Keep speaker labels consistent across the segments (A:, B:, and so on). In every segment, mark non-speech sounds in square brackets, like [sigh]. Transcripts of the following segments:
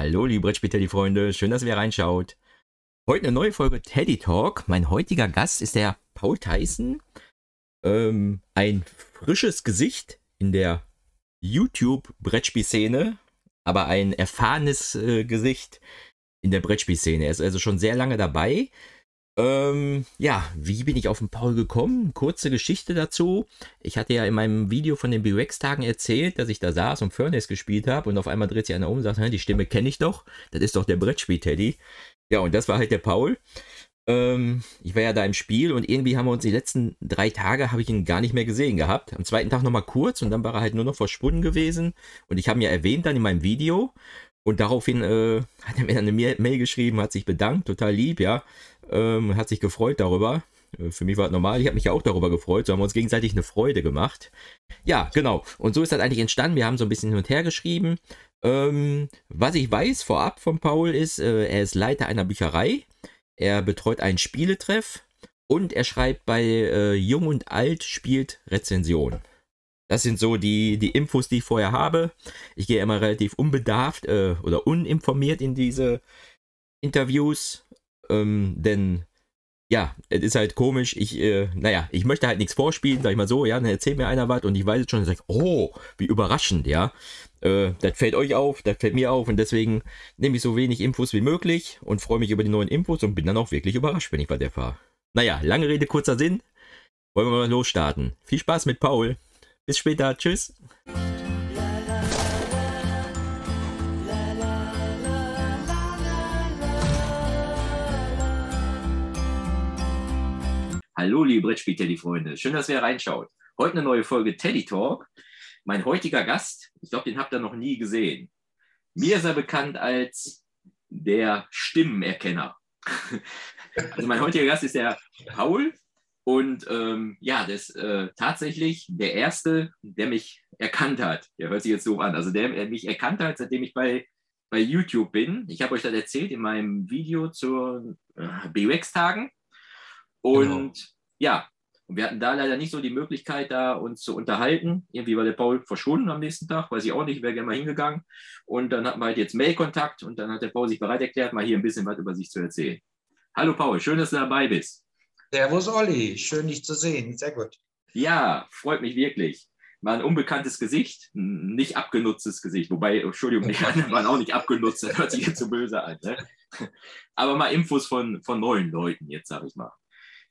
A: Hallo, liebe Brettspiel-Teddy-Freunde, schön, dass ihr reinschaut. Heute eine neue Folge Teddy Talk. Mein heutiger Gast ist der Paul Tyson. Ähm, ein frisches Gesicht in der YouTube-Brettspielszene, aber ein erfahrenes äh, Gesicht in der Brettspielszene. Er ist also schon sehr lange dabei. Ähm, ja, wie bin ich auf den Paul gekommen? Kurze Geschichte dazu. Ich hatte ja in meinem Video von den BWX-Tagen erzählt, dass ich da saß und Furnace gespielt habe und auf einmal dreht sich einer um und sagt, die Stimme kenne ich doch. Das ist doch der Brettspiel-Teddy. Ja, und das war halt der Paul. Ähm, ich war ja da im Spiel und irgendwie haben wir uns die letzten drei Tage, habe ich ihn gar nicht mehr gesehen gehabt. Am zweiten Tag nochmal kurz und dann war er halt nur noch verschwunden gewesen. Und ich habe ihn ja erwähnt dann in meinem Video. Und daraufhin äh, hat er mir dann eine Mail geschrieben, hat sich bedankt, total lieb, ja. Ähm, hat sich gefreut darüber. Äh, für mich war das normal. Ich habe mich ja auch darüber gefreut. So haben wir uns gegenseitig eine Freude gemacht. Ja, genau. Und so ist das eigentlich entstanden. Wir haben so ein bisschen hin und her geschrieben. Ähm, was ich weiß vorab von Paul ist, äh, er ist Leiter einer Bücherei. Er betreut einen Spieletreff. Und er schreibt bei äh, Jung und Alt spielt Rezension. Das sind so die, die Infos, die ich vorher habe. Ich gehe immer relativ unbedarft äh, oder uninformiert in diese Interviews. Ähm, denn ja, es ist halt komisch. Ich, äh, naja, ich möchte halt nichts vorspielen, sag ich mal so, ja, dann erzählt mir einer was und ich weiß es schon und sage, oh, wie überraschend, ja. Äh, das fällt euch auf, das fällt mir auf und deswegen nehme ich so wenig Infos wie möglich und freue mich über die neuen Infos und bin dann auch wirklich überrascht, wenn ich was erfahre. Naja, lange Rede, kurzer Sinn. Wollen wir mal losstarten. Viel Spaß mit Paul. Bis später. Tschüss. Hallo, liebe Brettspiel-Teddy-Freunde. Schön, dass ihr reinschaut. Heute eine neue Folge Teddy Talk. Mein heutiger Gast, ich glaube, den habt ihr noch nie gesehen. Mir ist er bekannt als der Stimmenerkenner. [laughs] Also mein heutiger Gast ist der Paul. Und ähm, ja, das ist äh, tatsächlich der Erste, der mich erkannt hat. Der hört sich jetzt so an. Also der, der mich erkannt hat, seitdem ich bei, bei YouTube bin. Ich habe euch das erzählt in meinem Video zu äh, BUX-Tagen. Und genau. ja, und wir hatten da leider nicht so die Möglichkeit, da uns zu unterhalten. Irgendwie war der Paul verschwunden am nächsten Tag, weiß ich auch nicht, wäre gerne mal hingegangen. Und dann hatten wir halt jetzt Mail-Kontakt und dann hat der Paul sich bereit erklärt, mal hier ein bisschen was über sich zu erzählen. Hallo Paul, schön, dass du dabei bist.
B: Servus Olli, schön dich zu sehen, sehr gut.
A: Ja, freut mich wirklich. Mal ein unbekanntes Gesicht, ein nicht abgenutztes Gesicht. Wobei, Entschuldigung, die anderen waren auch nicht abgenutzt, das hört sich jetzt so böse an. Ne? Aber mal Infos von, von neuen Leuten, jetzt sage ich mal.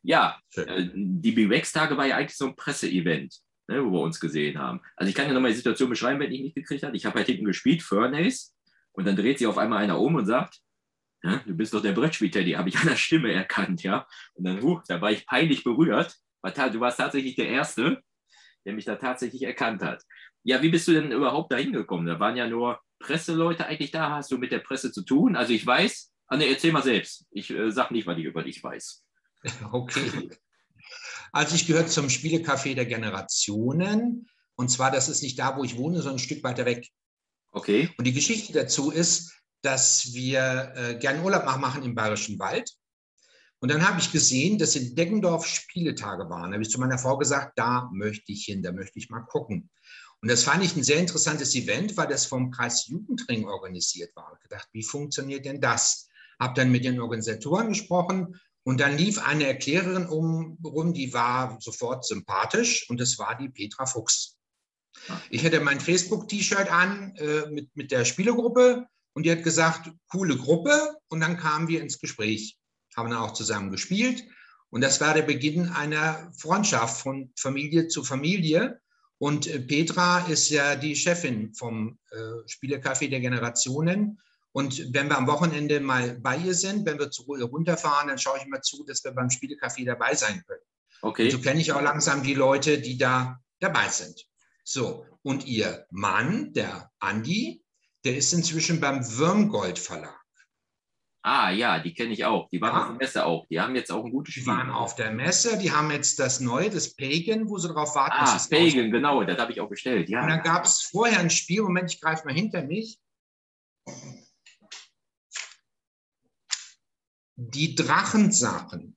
A: Ja, äh, die BWX-Tage war ja eigentlich so ein Presseevent, ne, wo wir uns gesehen haben. Also ich kann ja nochmal die Situation beschreiben, wenn ich nicht gekriegt habe. Ich habe halt hinten gespielt, Furnace, und dann dreht sich auf einmal einer um und sagt, ja, du bist doch der Brettspiel-Teddy, [laughs] habe ich an der Stimme erkannt, ja. Und dann, huh, da war ich peinlich berührt. Du warst tatsächlich der Erste, der mich da tatsächlich erkannt hat. Ja, wie bist du denn überhaupt da hingekommen? Da waren ja nur Presseleute eigentlich da. Hast du mit der Presse zu tun? Also ich weiß, ah, ne, erzähl mal selbst. Ich äh, sag nicht, was ich über dich weiß. [laughs]
B: Okay. Also ich gehöre zum Spielecafé der Generationen. Und zwar, das ist nicht da, wo ich wohne, sondern ein Stück weiter weg.
A: Okay.
B: Und die Geschichte dazu ist, dass wir äh, gerne Urlaub machen im Bayerischen Wald. Und dann habe ich gesehen, dass in Deggendorf Spieletage waren. Da habe ich zu meiner Frau gesagt, da möchte ich hin, da möchte ich mal gucken. Und das fand ich ein sehr interessantes Event, weil das vom Kreis Jugendring organisiert war. Ich gedacht, wie funktioniert denn das? Habe dann mit den Organisatoren gesprochen und dann lief eine Erklärerin um, rum, die war sofort sympathisch und das war die Petra Fuchs. Ich hatte mein Facebook-T-Shirt an äh, mit, mit der Spielegruppe und die hat gesagt, coole Gruppe. Und dann kamen wir ins Gespräch, haben dann auch zusammen gespielt. Und das war der Beginn einer Freundschaft von Familie zu Familie. Und äh, Petra ist ja die Chefin vom äh, Spielecafé der Generationen. Und wenn wir am Wochenende mal bei ihr sind, wenn wir zu ihr runterfahren, dann schaue ich immer zu, dass wir beim Spielecafé dabei sein können. Okay. Und so kenne ich auch langsam die Leute, die da dabei sind. So, und ihr Mann, der Andi, der ist inzwischen beim Würmgold Verlag.
A: Ah ja, die kenne ich auch. Die waren ja. auf der Messe auch. Die haben jetzt auch ein gutes
B: Spiel. Die waren auf der Messe. Die haben jetzt das neue, das Pagan, wo sie darauf warten.
A: Ah, das Pagan, genau. Das habe ich auch bestellt. Ja.
B: Und dann gab es vorher ein Spiel. Moment, ich greife mal hinter mich. Die Drachensachen.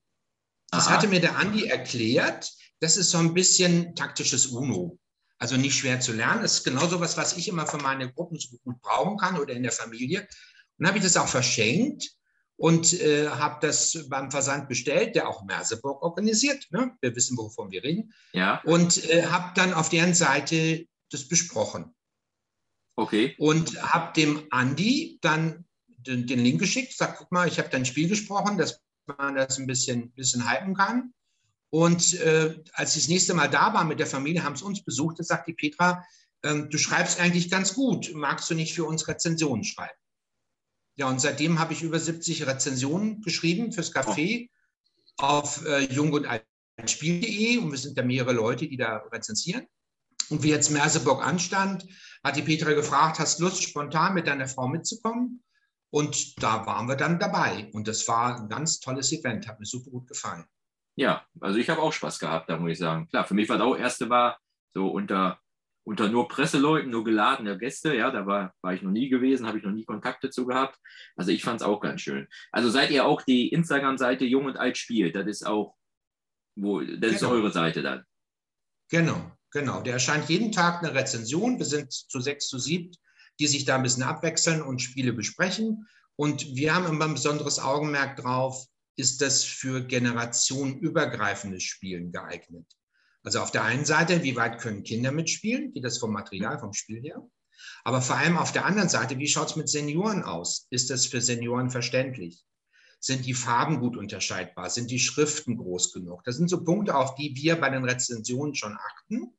B: Das Aha. hatte mir der Andi erklärt. Das ist so ein bisschen taktisches UNO. Also nicht schwer zu lernen. Das ist genau so was, was ich immer für meine Gruppen so gut brauchen kann oder in der Familie. dann habe ich das auch verschenkt und äh, habe das beim Versand bestellt, der auch Merseburg organisiert. Ne? Wir wissen, wovon wir reden.
A: Ja.
B: Und äh, habe dann auf deren Seite das besprochen.
A: Okay.
B: Und habe dem Andi dann den, den Link geschickt, sag, guck mal, ich habe dein Spiel gesprochen, dass man das ein bisschen, bisschen hypen kann. Und äh, als ich das nächste Mal da war mit der Familie, haben sie uns besucht, da sagt die Petra, ähm, du schreibst eigentlich ganz gut, magst du nicht für uns Rezensionen schreiben? Ja, und seitdem habe ich über 70 Rezensionen geschrieben fürs Café auf äh, jung und altspiel.de und wir sind da mehrere Leute, die da rezensieren. Und wie jetzt Merseburg anstand, hat die Petra gefragt, hast Lust, spontan mit deiner Frau mitzukommen? Und da waren wir dann dabei. Und das war ein ganz tolles Event, hat mir super gut gefallen.
A: Ja, also ich habe auch Spaß gehabt, da muss ich sagen. Klar, für mich war das auch erste war so unter unter nur Presseleuten, nur geladene Gäste. Ja, da war, war ich noch nie gewesen, habe ich noch nie Kontakte zu gehabt. Also ich fand es auch ganz schön. Also seid ihr auch die Instagram-Seite Jung und Alt spielt. Das ist auch, wo, das genau. ist eure Seite dann.
B: Genau, genau. Der erscheint jeden Tag eine Rezension. Wir sind zu sechs, zu sieben, die sich da ein bisschen abwechseln und Spiele besprechen. Und wir haben immer ein besonderes Augenmerk drauf, ist das für generationenübergreifendes Spielen geeignet. Also auf der einen Seite, wie weit können Kinder mitspielen? Geht das vom Material, vom Spiel her? Aber vor allem auf der anderen Seite, wie schaut es mit Senioren aus? Ist das für Senioren verständlich? Sind die Farben gut unterscheidbar? Sind die Schriften groß genug? Das sind so Punkte, auf die wir bei den Rezensionen schon achten.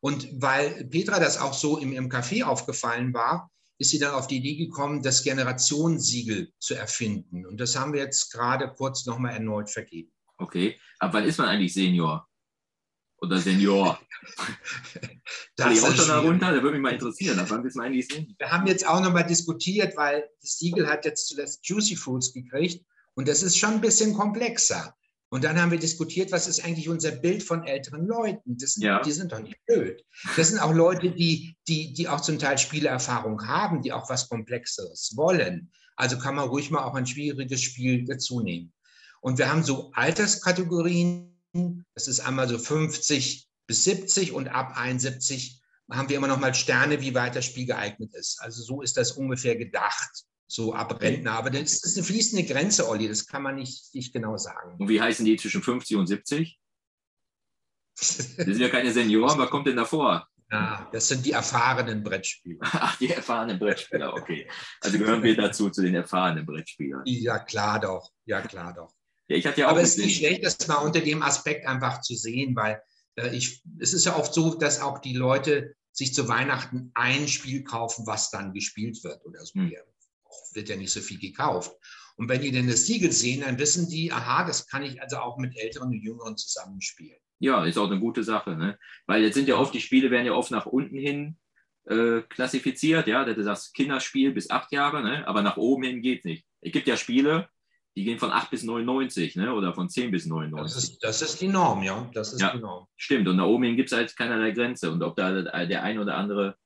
B: Und weil Petra das auch so im, im Café aufgefallen war, ist sie dann auf die Idee gekommen, das Generationssiegel zu erfinden. Und das haben wir jetzt gerade kurz nochmal erneut vergeben.
A: Okay, aber wann ist man eigentlich Senior? oder Senior? [laughs] [laughs]
B: das ich auch schon darunter, da würde mich mal interessieren, ab wann wissen wir eigentlich Senior? Wir haben jetzt auch nochmal diskutiert, weil das Siegel hat jetzt zuletzt Juicy Foods gekriegt und das ist schon ein bisschen komplexer. Und dann haben wir diskutiert, was ist eigentlich unser Bild von älteren Leuten? Das sind, ja. Die sind doch nicht blöd. Das sind auch Leute, die, die, die auch zum Teil Spielerfahrung haben, die auch was Komplexeres wollen. Also kann man ruhig mal auch ein schwieriges Spiel dazu nehmen. Und wir haben so Alterskategorien, das ist einmal so 50 bis 70 und ab 71 haben wir immer noch mal Sterne, wie weit das Spiel geeignet ist. Also so ist das ungefähr gedacht, so ab Rentner. Aber das ist eine fließende Grenze, Olli, das kann man nicht, nicht genau sagen.
A: Und wie heißen die zwischen 50 und 70? Das sind ja keine Senioren, was kommt denn davor?
B: Ja, das sind die erfahrenen Brettspieler.
A: Ach, die erfahrenen Brettspieler, okay. Also gehören wir dazu, zu den erfahrenen Brettspielern.
B: Ja, klar doch. Ja, klar doch.
A: Ja, ich hatte ja auch
B: Aber es ist nicht schlecht, das mal unter dem Aspekt einfach zu sehen, weil äh, ich, es ist ja oft so, dass auch die Leute sich zu Weihnachten ein Spiel kaufen, was dann gespielt wird oder so. Hm. Wird ja nicht so viel gekauft. Und wenn die denn das Siegel sehen, dann wissen die, aha, das kann ich also auch mit Älteren und Jüngeren zusammenspielen.
A: Ja, ist auch eine gute Sache, ne? Weil jetzt sind ja oft, die Spiele werden ja oft nach unten hin äh, klassifiziert, ja, das ist das Kinderspiel bis acht Jahre, ne? aber nach oben hin geht nicht. Es gibt ja Spiele, die gehen von 8 bis 99, ne? oder von 10 bis 99.
B: Das ist, das ist die Norm, ja. Das ist
A: ja, die Norm. Stimmt, und da oben hin gibt es halt keinerlei Grenze. Und ob da der ein oder andere,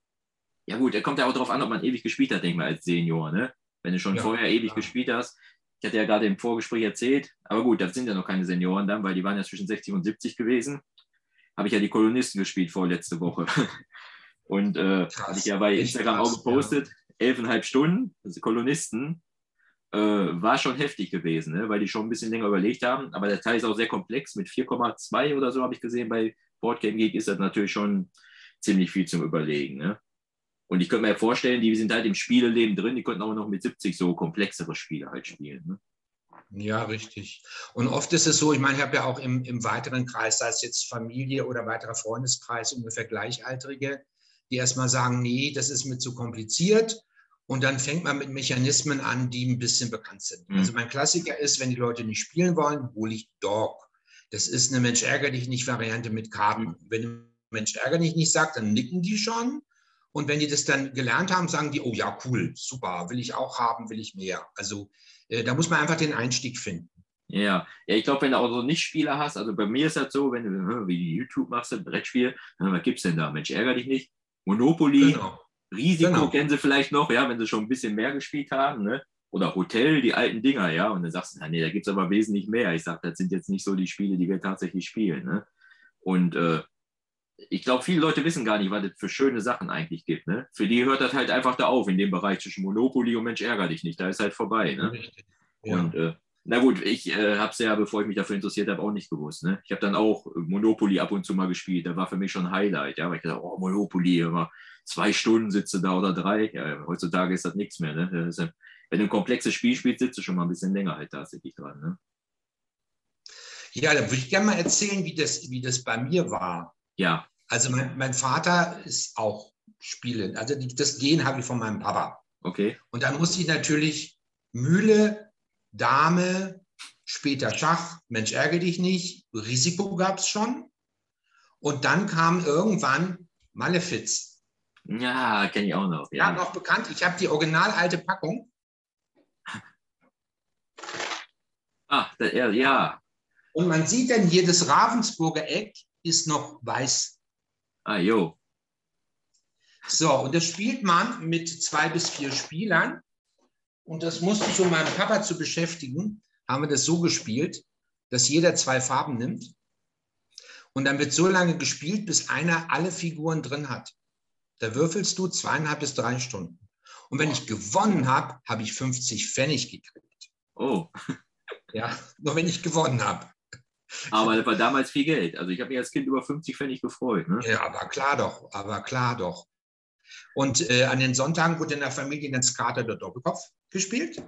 A: ja gut, er kommt ja auch darauf an, ob man ewig gespielt hat, denke ich mal, als Senior. Ne? Wenn du schon ja, vorher ewig ja. gespielt hast. Ich hatte ja gerade im Vorgespräch erzählt, aber gut, das sind ja noch keine Senioren dann, weil die waren ja zwischen 60 und 70 gewesen. Habe ich ja die Kolonisten gespielt vorletzte Woche. [laughs] Und äh, hatte ich ja bei Instagram krass, auch gepostet, ja. elfeinhalb Stunden, also Kolonisten, äh, war schon heftig gewesen, ne? weil die schon ein bisschen länger überlegt haben. Aber der Teil ist auch sehr komplex. Mit 4,2 oder so habe ich gesehen bei Boardgame Geek ist das natürlich schon ziemlich viel zum Überlegen. Ne? Und ich könnte mir vorstellen, die sind halt im Spieleleben drin, die könnten auch noch mit 70 so komplexere Spiele halt spielen. Ne?
B: Ja, richtig. Und oft ist es so, ich meine, ich habe ja auch im, im weiteren Kreis, sei es jetzt Familie oder weiterer Freundeskreis, ungefähr Gleichaltrige, die erstmal sagen, nee, das ist mir zu kompliziert und dann fängt man mit Mechanismen an, die ein bisschen bekannt sind. Mhm. Also mein Klassiker ist, wenn die Leute nicht spielen wollen, hole ich Dog. Das ist eine Mensch ärger dich nicht Variante mit Karten. Mhm. Wenn Mensch ärger dich nicht sagt, dann nicken die schon. Und wenn die das dann gelernt haben, sagen die, oh ja, cool, super, will ich auch haben, will ich mehr. Also äh, da muss man einfach den Einstieg finden.
A: Ja, ja ich glaube, wenn du auch so Nicht-Spieler hast, also bei mir ist das so, wenn du wie YouTube machst, ein Brettspiel, was gibt es denn da? Mensch, ärger dich nicht. Monopoly, genau. Risiko genau. kennen sie vielleicht noch, ja, wenn sie schon ein bisschen mehr gespielt haben, ne? Oder Hotel, die alten Dinger, ja. Und dann sagst du, na, nee, da gibt es aber wesentlich mehr. Ich sage, das sind jetzt nicht so die Spiele, die wir tatsächlich spielen. Ne? Und äh, ich glaube, viele Leute wissen gar nicht, was es für schöne Sachen eigentlich gibt. Ne? Für die hört das halt einfach da auf, in dem Bereich zwischen Monopoly und Mensch, ärger dich nicht. Da ist halt vorbei. Ne? Richtig. Ja. Und äh, na gut, ich äh, habe es ja, bevor ich mich dafür interessiert habe, auch nicht gewusst. Ne? Ich habe dann auch Monopoly ab und zu mal gespielt. Da war für mich schon ein Highlight. Ja, weil ich dachte, oh, Monopoly, immer zwei Stunden sitze da oder drei. Ja, heutzutage ist das nichts mehr. Ne? Das ist, wenn du ein komplexes Spiel spielst, sitzt du schon mal ein bisschen länger halt tatsächlich dran. Ne?
B: Ja, dann würde ich gerne mal erzählen, wie das, wie das bei mir war.
A: Ja.
B: Also mein, mein Vater ist auch spielend. Also das Gen habe ich von meinem Papa.
A: Okay.
B: Und dann musste ich natürlich Mühle, Dame, später Schach, Mensch, ärgere dich nicht, Risiko gab es schon. Und dann kam irgendwann Malefiz.
A: Ja, kenne ich auch noch.
B: Ja, ja noch bekannt. Ich habe die original alte Packung.
A: Ah, ja, ja.
B: Und man sieht dann hier, das Ravensburger Eck ist noch weiß.
A: Ah, jo.
B: So, und das spielt man mit zwei bis vier Spielern. Und das musste ich, um meinen Papa zu beschäftigen, haben wir das so gespielt, dass jeder zwei Farben nimmt. Und dann wird so lange gespielt, bis einer alle Figuren drin hat. Da würfelst du zweieinhalb bis drei Stunden. Und wenn ich gewonnen habe, habe ich 50 Pfennig gekriegt.
A: Oh.
B: Ja, nur wenn ich gewonnen habe.
A: Aber das war damals viel Geld. Also ich habe mich als Kind über 50 Pfennig gefreut. Ne?
B: Ja, aber klar doch, aber klar doch. Und äh, an den Sonntagen wurde in der Familie dann Skater der Doppelkopf gespielt.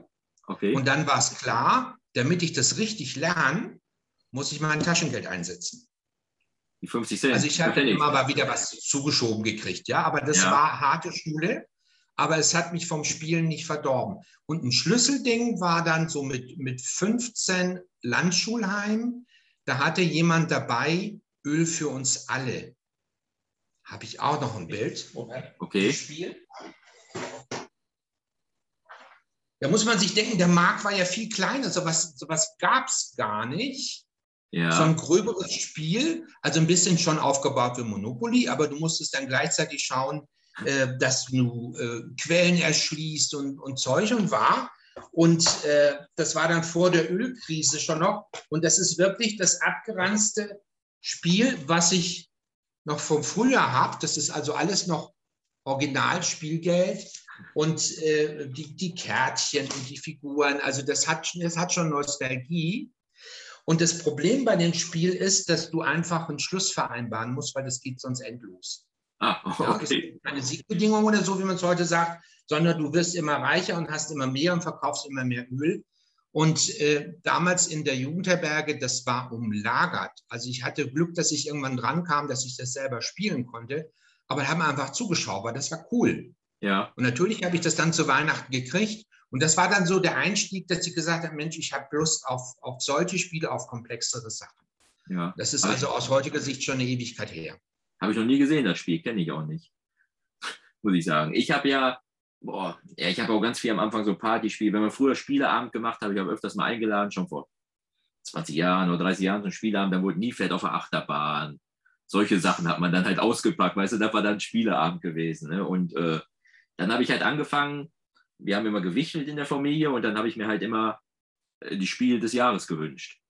A: Okay.
B: Und dann war es klar, damit ich das richtig lerne, muss ich mein Taschengeld einsetzen.
A: Die 50 Cent.
B: Also ich habe immer mal wieder was zugeschoben gekriegt, ja, aber das ja. war harte Schule, aber es hat mich vom Spielen nicht verdorben. Und ein Schlüsselding war dann so mit, mit 15 Landschulheim, da hatte jemand dabei Öl für uns alle. Habe ich auch noch ein Bild.
A: Okay.
B: Spiel. Da muss man sich denken, der Markt war ja viel kleiner, sowas, sowas gab es gar nicht.
A: Ja.
B: So ein gröberes Spiel, also ein bisschen schon aufgebaut wie Monopoly, aber du musstest dann gleichzeitig schauen, äh, dass du äh, Quellen erschließt und, und Zeug und war. Und äh, das war dann vor der Ölkrise schon noch. Und das ist wirklich das abgeranzte Spiel, was ich noch vom Frühjahr habe. Das ist also alles noch Originalspielgeld und äh, die, die Kärtchen und die Figuren. Also das hat, das hat schon Nostalgie. Und das Problem bei dem Spiel ist, dass du einfach einen Schluss vereinbaren musst, weil das geht sonst endlos.
A: Ah, okay.
B: Ja, keine Siegbedingung oder so, wie man es heute sagt, sondern du wirst immer reicher und hast immer mehr und verkaufst immer mehr Öl. Und äh, damals in der Jugendherberge, das war umlagert. Also ich hatte Glück, dass ich irgendwann dran kam, dass ich das selber spielen konnte. Aber haben einfach zugeschaut, weil das war cool.
A: Ja.
B: Und natürlich habe ich das dann zu Weihnachten gekriegt. Und das war dann so der Einstieg, dass ich gesagt habe, Mensch, ich habe Lust auf, auf solche Spiele, auf komplexere Sachen.
A: Ja.
B: Das ist also aus heutiger Sicht schon eine Ewigkeit her.
A: Habe ich noch nie gesehen, das Spiel, kenne ich auch nicht. [laughs] Muss ich sagen. Ich habe ja, boah, ja, ich habe auch ganz viel am Anfang so Partyspiele. Wenn man früher Spieleabend gemacht hat, ich habe öfters mal eingeladen, schon vor 20 Jahren oder 30 Jahren so ein Spieleabend, dann wurde nie fett auf der Achterbahn. Solche Sachen hat man dann halt ausgepackt, weißt du, das war dann Spieleabend gewesen. Ne? Und äh, dann habe ich halt angefangen, wir haben immer gewichtelt in der Familie und dann habe ich mir halt immer äh, die Spiele des Jahres gewünscht.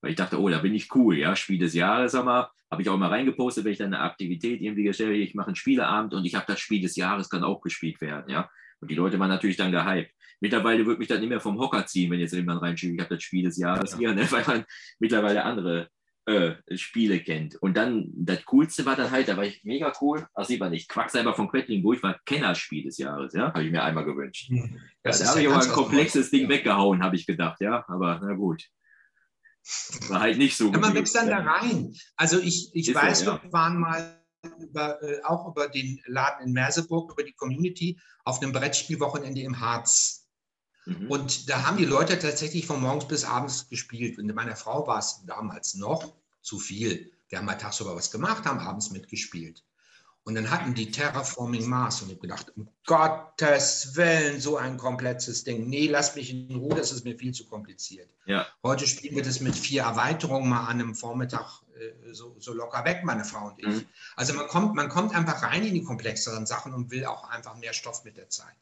A: Weil ich dachte, oh, da bin ich cool, ja, Spiel des Jahres, mal, habe ich auch mal reingepostet, wenn ich dann eine Aktivität irgendwie gestellt habe, ich mache einen Spieleabend und ich habe das Spiel des Jahres, kann auch gespielt werden, ja. Und die Leute waren natürlich dann gehypt. Mittlerweile würde mich dann nicht mehr vom Hocker ziehen, wenn jetzt jemand reinschiebt, ich habe das Spiel des Jahres ja. hier, ne? [laughs] weil man mittlerweile andere äh, Spiele kennt. Und dann, das Coolste war dann halt, da war ich mega cool, ach sieht man nicht, Quacksalber von Quedlinburg war Kennerspiel des Jahres, ja, habe ich mir einmal gewünscht. Hm. Das ja, da habe ich aber ein komplexes Ding weggehauen, habe ich gedacht, ja, aber na gut. [laughs] War halt nicht so.
B: Ja, man wächst dann da rein. Also ich, ich weiß, so, ja. wir waren mal über, äh, auch über den Laden in Merseburg, über die Community, auf einem Brettspielwochenende im Harz. Mhm. Und da haben die Leute tatsächlich von morgens bis abends gespielt. Und meiner Frau war es damals noch zu viel. Wir haben mal tagsüber was gemacht, haben abends mitgespielt. Und dann hatten die Terraforming Mars und ich habe gedacht, um Gottes Willen, so ein komplexes Ding. Nee, lass mich in Ruhe, das ist mir viel zu kompliziert.
A: Ja.
B: Heute spielen wir das mit vier Erweiterungen mal an einem Vormittag äh, so, so, locker weg, meine Frau und ich. Mhm. Also man kommt, man kommt einfach rein in die komplexeren Sachen und will auch einfach mehr Stoff mit der Zeit.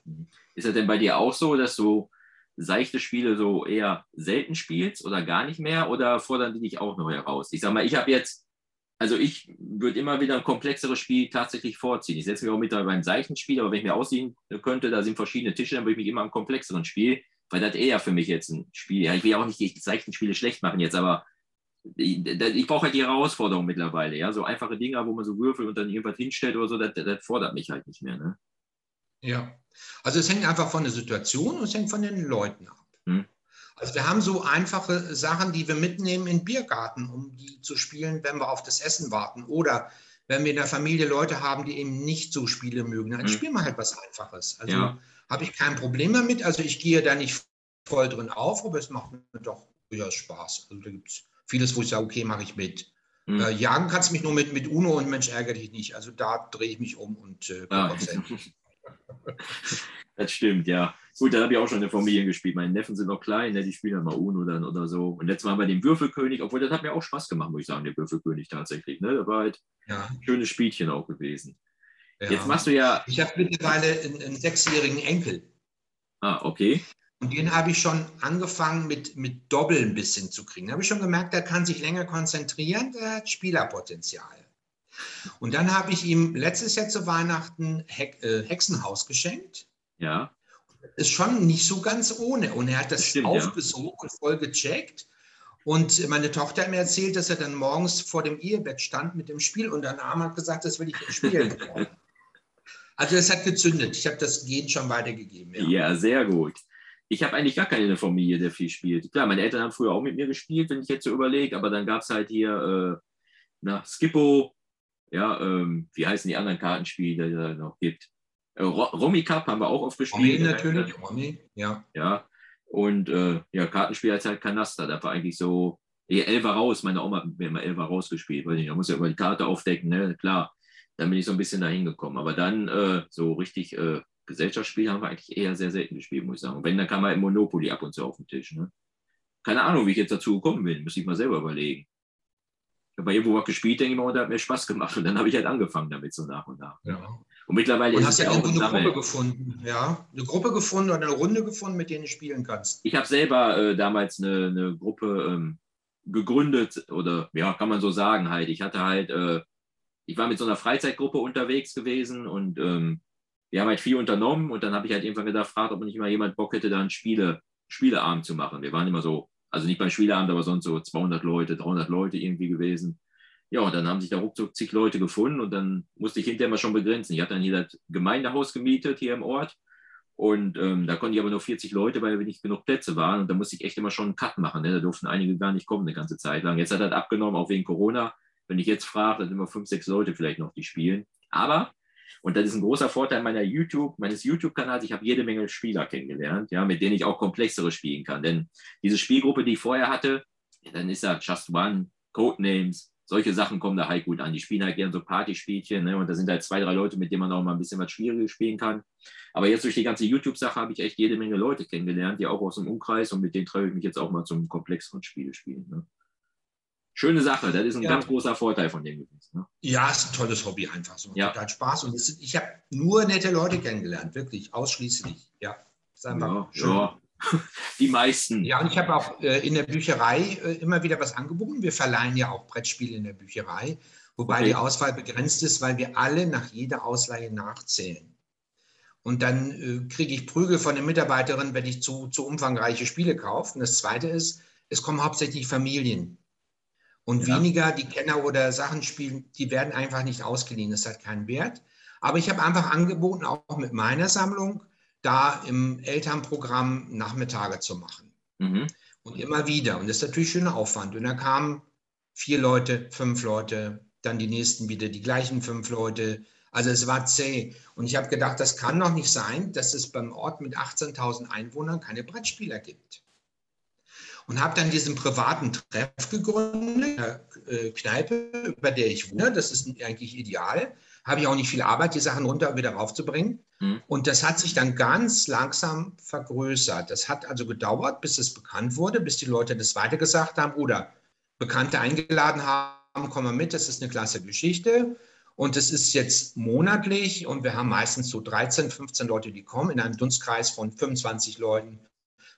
A: Ist das denn bei dir auch so, dass du seichte Spiele so eher selten spielst oder gar nicht mehr oder fordern die dich auch noch heraus? Ich sag mal, ich habe jetzt also ich würde immer wieder ein komplexeres Spiel tatsächlich vorziehen. Ich setze mich auch mit beim seichten Spiel, aber wenn ich mir aussehen könnte, da sind verschiedene Tische, dann würde ich mich immer am komplexeren Spiel, weil das eher für mich jetzt ein Spiel. Ja, ich will ja auch nicht die seichten Spiele schlecht machen jetzt, aber ich, ich brauche halt die Herausforderung mittlerweile. Ja, so einfache Dinge, wo man so würfelt und dann irgendwas hinstellt oder so, das, das fordert mich halt nicht mehr. Ne?
B: Ja, also es hängt einfach von der Situation und es hängt von den Leuten ab. Also wir haben so einfache Sachen, die wir mitnehmen in Biergarten, um die zu spielen, wenn wir auf das Essen warten. Oder wenn wir in der Familie Leute haben, die eben nicht so Spiele mögen, dann mhm. spielen wir halt was Einfaches. Also ja. habe ich kein Problem damit. Also ich gehe da nicht voll drin auf, aber es macht mir doch durchaus Spaß. Also da gibt es vieles, wo ich sage, okay, mache ich mit. Mhm. Äh, jagen kannst du mich nur mit, mit Uno und Mensch ärgere dich nicht. Also da drehe ich mich um und äh,
A: ah. [laughs] Das stimmt, ja. Gut, da habe ich auch schon in der Familie gespielt. Meine Neffen sind noch klein, ne? die spielen dann mal Uno dann oder so. Und letztes Mal wir den Würfelkönig, obwohl das hat mir auch Spaß gemacht, muss ich sagen, der Würfelkönig tatsächlich. Ne? Das war halt ja. ein schönes Spielchen auch gewesen. Ja. Jetzt machst du ja.
B: Ich habe mittlerweile einen, einen, sechsjährigen Enkel.
A: Ah, okay.
B: Und den habe ich schon angefangen mit, mit Doppel ein bisschen zu kriegen. Da habe ich schon gemerkt, der kann sich länger konzentrieren, der hat Spielerpotenzial. Und dann habe ich ihm letztes Jahr zu Weihnachten Hex, äh, Hexenhaus geschenkt.
A: Ja.
B: Ist schon nicht so ganz ohne. Und er hat das, das stimmt, aufgesogen ja. und voll gecheckt. Und meine Tochter hat mir erzählt, dass er dann morgens vor dem Ehebett stand mit dem Spiel und der Name hat gesagt, das will ich spielen. [laughs] also es hat gezündet. Ich habe das Gen schon weitergegeben.
A: Ja, ja sehr gut. Ich habe eigentlich gar keine in der Familie, der viel spielt. Klar, meine Eltern haben früher auch mit mir gespielt, wenn ich jetzt so überlege, aber dann gab es halt hier äh, na, Skippo, ja, ähm, wie heißen die anderen Kartenspiele, die es noch gibt? Äh, Romy Cup haben wir auch oft gespielt.
B: Romy natürlich, Romy, ja.
A: Ja, und äh, ja, Kartenspiel als halt Kanaster, da war eigentlich so, eh, Elfer raus, meine Oma hat mir immer Elfer rausgespielt, weil ich, da muss ja immer die Karte aufdecken, ne, klar. Dann bin ich so ein bisschen dahin gekommen. Aber dann äh, so richtig äh, Gesellschaftsspiel haben wir eigentlich eher sehr selten gespielt, muss ich sagen. Und wenn, dann kam mal Monopoly ab und zu auf den Tisch. Ne? Keine Ahnung, wie ich jetzt dazu gekommen bin, muss ich mal selber überlegen. Ich habe irgendwo was gespielt, denke ich mal, und da hat mir Spaß gemacht. Und dann habe ich halt angefangen damit so nach und nach.
B: Ja.
A: Und mittlerweile
B: und ist hast es ja auch eine Gruppe gefunden, ja, eine Gruppe gefunden oder eine Runde gefunden, mit denen du spielen kannst.
A: Ich habe selber äh, damals eine, eine Gruppe ähm, gegründet oder ja, kann man so sagen halt. Ich hatte halt, äh, ich war mit so einer Freizeitgruppe unterwegs gewesen und ähm, wir haben halt viel unternommen und dann habe ich halt irgendwann gedacht, fragt, ob nicht mal jemand Bock hätte, da einen Spiele, Spieleabend zu machen. Wir waren immer so, also nicht beim Spieleabend, aber sonst so 200 Leute, 300 Leute irgendwie gewesen. Ja, und dann haben sich da ruckzuck zig Leute gefunden und dann musste ich hinterher mal schon begrenzen. Ich hatte dann hier das Gemeindehaus gemietet hier im Ort und ähm, da konnte ich aber nur 40 Leute, weil wir nicht genug Plätze waren und da musste ich echt immer schon einen Cut machen. Ne? Da durften einige gar nicht kommen eine ganze Zeit lang. Jetzt hat das abgenommen, auch wegen Corona. Wenn ich jetzt frage, dann sind immer fünf, sechs Leute vielleicht noch, die spielen. Aber und das ist ein großer Vorteil meiner YouTube, meines YouTube-Kanals. Ich habe jede Menge Spieler kennengelernt, ja, mit denen ich auch komplexere spielen kann. Denn diese Spielgruppe, die ich vorher hatte, dann ist da Just One, Codenames, solche Sachen kommen da halt gut an. Die spielen halt gerne so Partyspielchen ne? und da sind halt zwei, drei Leute, mit denen man auch mal ein bisschen was Schwieriges spielen kann. Aber jetzt durch die ganze YouTube-Sache habe ich echt jede Menge Leute kennengelernt, die auch aus dem Umkreis und mit denen treffe ich mich jetzt auch mal zum komplexeren Spiele spielen. Ne? Schöne Sache, das ist ein ja. ganz großer Vorteil von dem gewesen. Ne?
B: Ja, ist ein tolles Hobby einfach so. Ja. Hat Spaß und ist, ich habe nur nette Leute kennengelernt, wirklich, ausschließlich. Ja,
A: ist einfach ja, schön. Ja. [laughs] Die meisten.
B: Ja, und ich habe auch äh, in der Bücherei äh, immer wieder was angeboten. Wir verleihen ja auch Brettspiele in der Bücherei, wobei okay. die Auswahl begrenzt ist, weil wir alle nach jeder Ausleihe nachzählen. Und dann äh, kriege ich Prügel von den Mitarbeiterinnen, wenn ich zu, zu umfangreiche Spiele kaufe. Und das Zweite ist, es kommen hauptsächlich Familien. Und ja. weniger die Kenner oder Sachen spielen, die werden einfach nicht ausgeliehen. Das hat keinen Wert. Aber ich habe einfach angeboten, auch mit meiner Sammlung, da im Elternprogramm Nachmittage zu machen. Mhm. Und immer wieder. Und das ist natürlich schöner Aufwand. Und dann kamen vier Leute, fünf Leute, dann die nächsten wieder die gleichen fünf Leute. Also es war zäh. Und ich habe gedacht, das kann doch nicht sein, dass es beim Ort mit 18.000 Einwohnern keine Brettspieler gibt. Und habe dann diesen privaten Treff gegründet, eine äh, Kneipe, über der ich wohne. Das ist eigentlich ideal habe ich auch nicht viel Arbeit, die Sachen runter und wieder raufzubringen. Mhm. Und das hat sich dann ganz langsam vergrößert. Das hat also gedauert, bis es bekannt wurde, bis die Leute das weitergesagt haben oder Bekannte eingeladen haben, komm mal mit, das ist eine klasse Geschichte. Und es ist jetzt monatlich und wir haben meistens so 13, 15 Leute, die kommen in einem Dunstkreis von 25 Leuten,